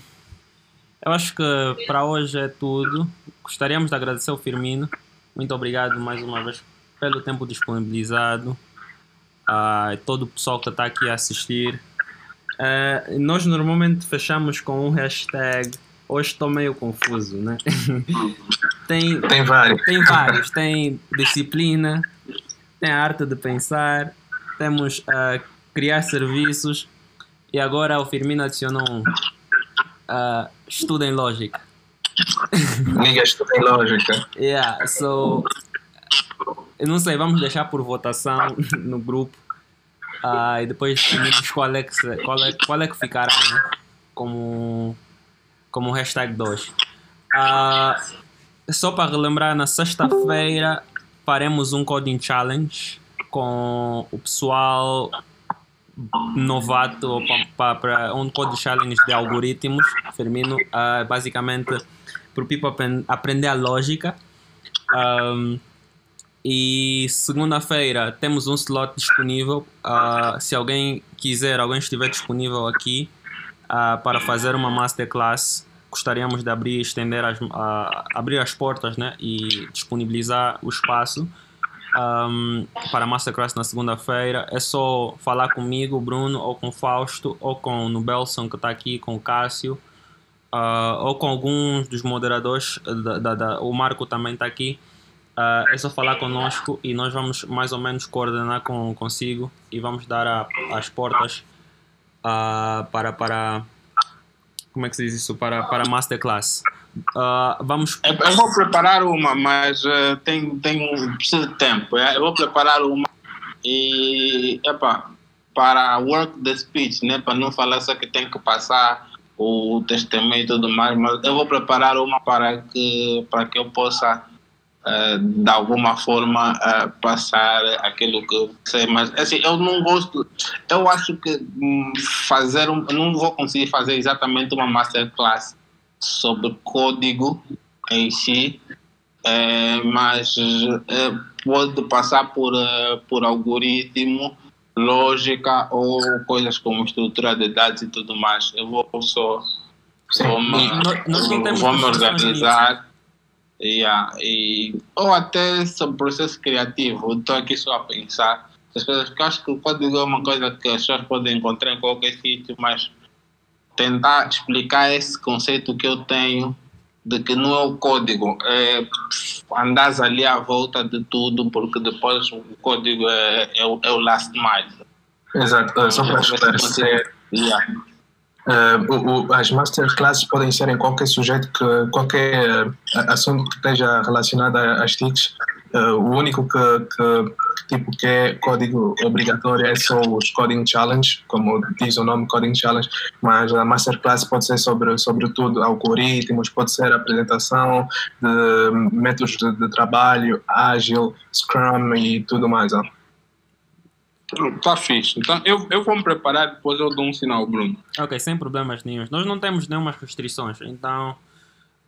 eu acho que para hoje é tudo. Gostaríamos de agradecer ao Firmino. Muito obrigado mais uma vez pelo tempo disponibilizado. A todo o pessoal que está aqui a assistir. Eh, nós normalmente fechamos com um hashtag. Hoje estou meio confuso, né? tem, Tem vários. tem vários. Tem disciplina, tem a arte de pensar, temos ah, criar serviços e agora o Firmino adicionou um uh, estudem lógica. Ninguém estuda em lógica. Yeah, so eu não sei, vamos deixar por votação no grupo ah, e depois definimos qual é que, qual é, qual é que ficará né? como, como hashtag 2. Ah, só para relembrar, na sexta-feira faremos um coding challenge com o pessoal novato para um code challenge de algoritmos, Firmino, uh, basicamente para o people aprender a lógica. Um, e segunda-feira temos um slot disponível. Uh, se alguém quiser, alguém estiver disponível aqui uh, para fazer uma masterclass, gostaríamos de abrir, estender as, abrir as portas né, e disponibilizar o espaço um, para a masterclass na segunda-feira. É só falar comigo, Bruno, ou com Fausto, ou com o Nubelson que está aqui, com o Cássio. ou com alguns dos moderadores, da, da, da, o Marco também está aqui, Uh, é só falar conosco e nós vamos mais ou menos coordenar com, consigo e vamos dar a, as portas uh, para, para. Como é que se diz isso? Para, para Masterclass. Uh, vamos. Eu vou preparar uma, mas uh, tem, tem, precisa de tempo. É? Eu vou preparar uma e. Epa, para work the speech, né? para não falar só que tem que passar o testemunho e tudo mais, mas eu vou preparar uma para que, para que eu possa uh, de alguma forma uh, passar aquilo que eu sei, mas assim, eu não gosto, eu acho que um, fazer um, não vou conseguir fazer exatamente uma masterclass sobre código em si, é, mas é, pode passar por, uh, por algoritmo, lógica ou coisas como estrutura de dados e tudo mais. Eu vou só vou me, vou me organizar Yeah, e, ou até sobre processo criativo. Estou aqui só a pensar. As coisas acho que o código é uma coisa que as pessoas podem encontrar em qualquer sítio, mas tentar explicar esse conceito que eu tenho de que não é o código, é andar ali à volta de tudo, porque depois o código é, é, o, é o last mile. Exato, só para esclarecer. Yeah. Uh, o, o, as masterclasses podem ser em qualquer sujeito, que, qualquer uh, assunto que esteja relacionado às TICs. Uh, o único que, que, tipo, que é código obrigatório é só os Coding Challenge, como diz o nome Coding Challenge, mas a masterclass pode ser sobre, sobre tudo, algoritmos, pode ser apresentação de métodos de, de trabalho, ágil, Scrum e tudo mais. Ó. Tá fixe. Então eu, eu vou me preparar depois eu dou um sinal, Bruno. Ok, sem problemas nenhum. Nós não temos nenhumas restrições, então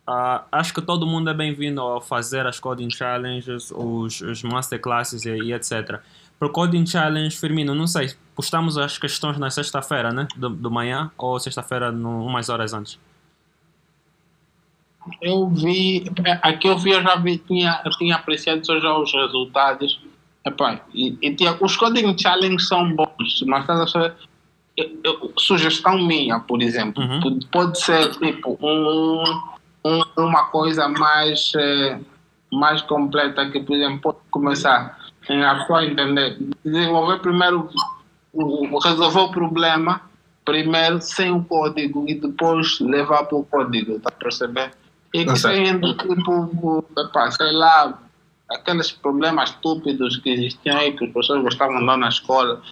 uh, acho que todo mundo é bem-vindo a fazer as Coding Challenges, os, os Masterclasses e, e etc. Para o Coding Challenge, Firmino, não sei, postamos as questões na sexta-feira, né? Do, do manhã ou sexta-feira, umas horas antes? Eu vi, aqui eu vi, eu já vi, tinha, eu tinha apreciado já os resultados Epá, e, e, os coding challenge são bons, mas eu, eu, sugestão minha, por exemplo, uhum. pode ser tipo um, um, uma coisa mais, eh, mais completa que, por exemplo, pode começar a pessoa entender, desenvolver primeiro, resolver o problema primeiro sem o código e depois levar para o código, tá perceber? E que sendo tipo, epá, sei lá, aqueles problemas estúpidos que existiam aí, que as pessoas gostavam de dar na escola,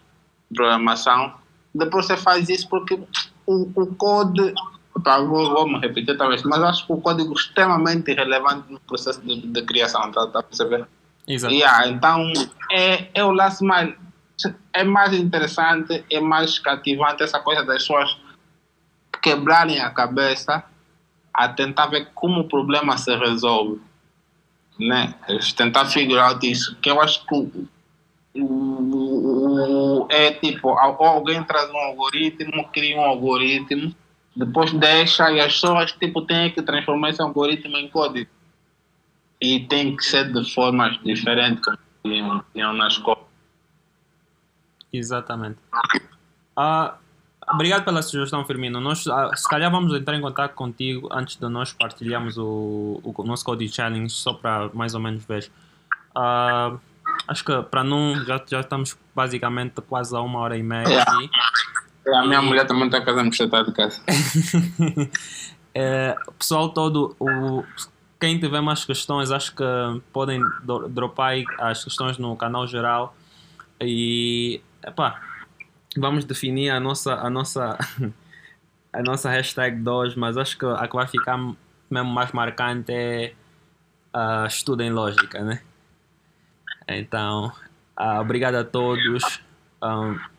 programação, depois você faz isso porque o, o código, tá, vou, vou me repetir talvez, mas acho que o código é extremamente relevante no processo de, de criação, tá, tá percebendo? Exato. Yeah, então, é, é o last mile. É mais interessante, é mais cativante essa coisa das pessoas quebrarem a cabeça a tentar ver como o problema se resolve né? Tentar figurar isso, que eu acho que é tipo, alguém traz um algoritmo, cria um algoritmo, depois deixa e as pessoas tipo, têm que transformar esse algoritmo em código. E tem que ser de formas diferentes, como tinham na escola. Exatamente. Uh, Obrigado pela sugestão, Firmino. Nós, ah, se calhar, vamos entrar em contato contigo antes de nós partilharmos o, o nosso Code Challenge, só para mais ou menos ver. Uh, acho que para não. Já, já estamos basicamente quase a uma hora e meia é. aqui. É, a minha e... mulher também está fazendo chatar de casa. é, pessoal todo, o, quem tiver mais questões, acho que podem dropar as questões no canal geral. E. Epá, vamos definir a nossa, a nossa, a nossa hashtag 2, mas acho que a que vai ficar mesmo mais marcante é uh, estudo em lógica, né? Então, uh, obrigado a todos. Um, a-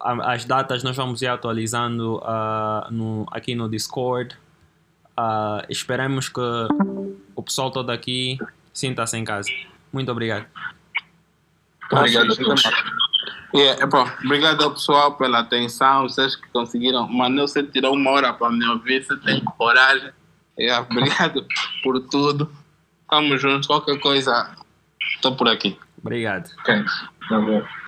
as datas nós vamos ir atualizando ah, no, aqui no Discord. Ah, esperemos que o pessoal todo aqui sinta-se em casa. Muito obrigado. Obrigado Yeah, bom, obrigado ao pessoal pela atenção, vocês que conseguiram. Mano, você tirou uma hora para me ouvir, você tem coragem. Yeah, obrigado por tudo. Tamo juntos, qualquer coisa, estou por aqui. Obrigado. Ok. Tá bom.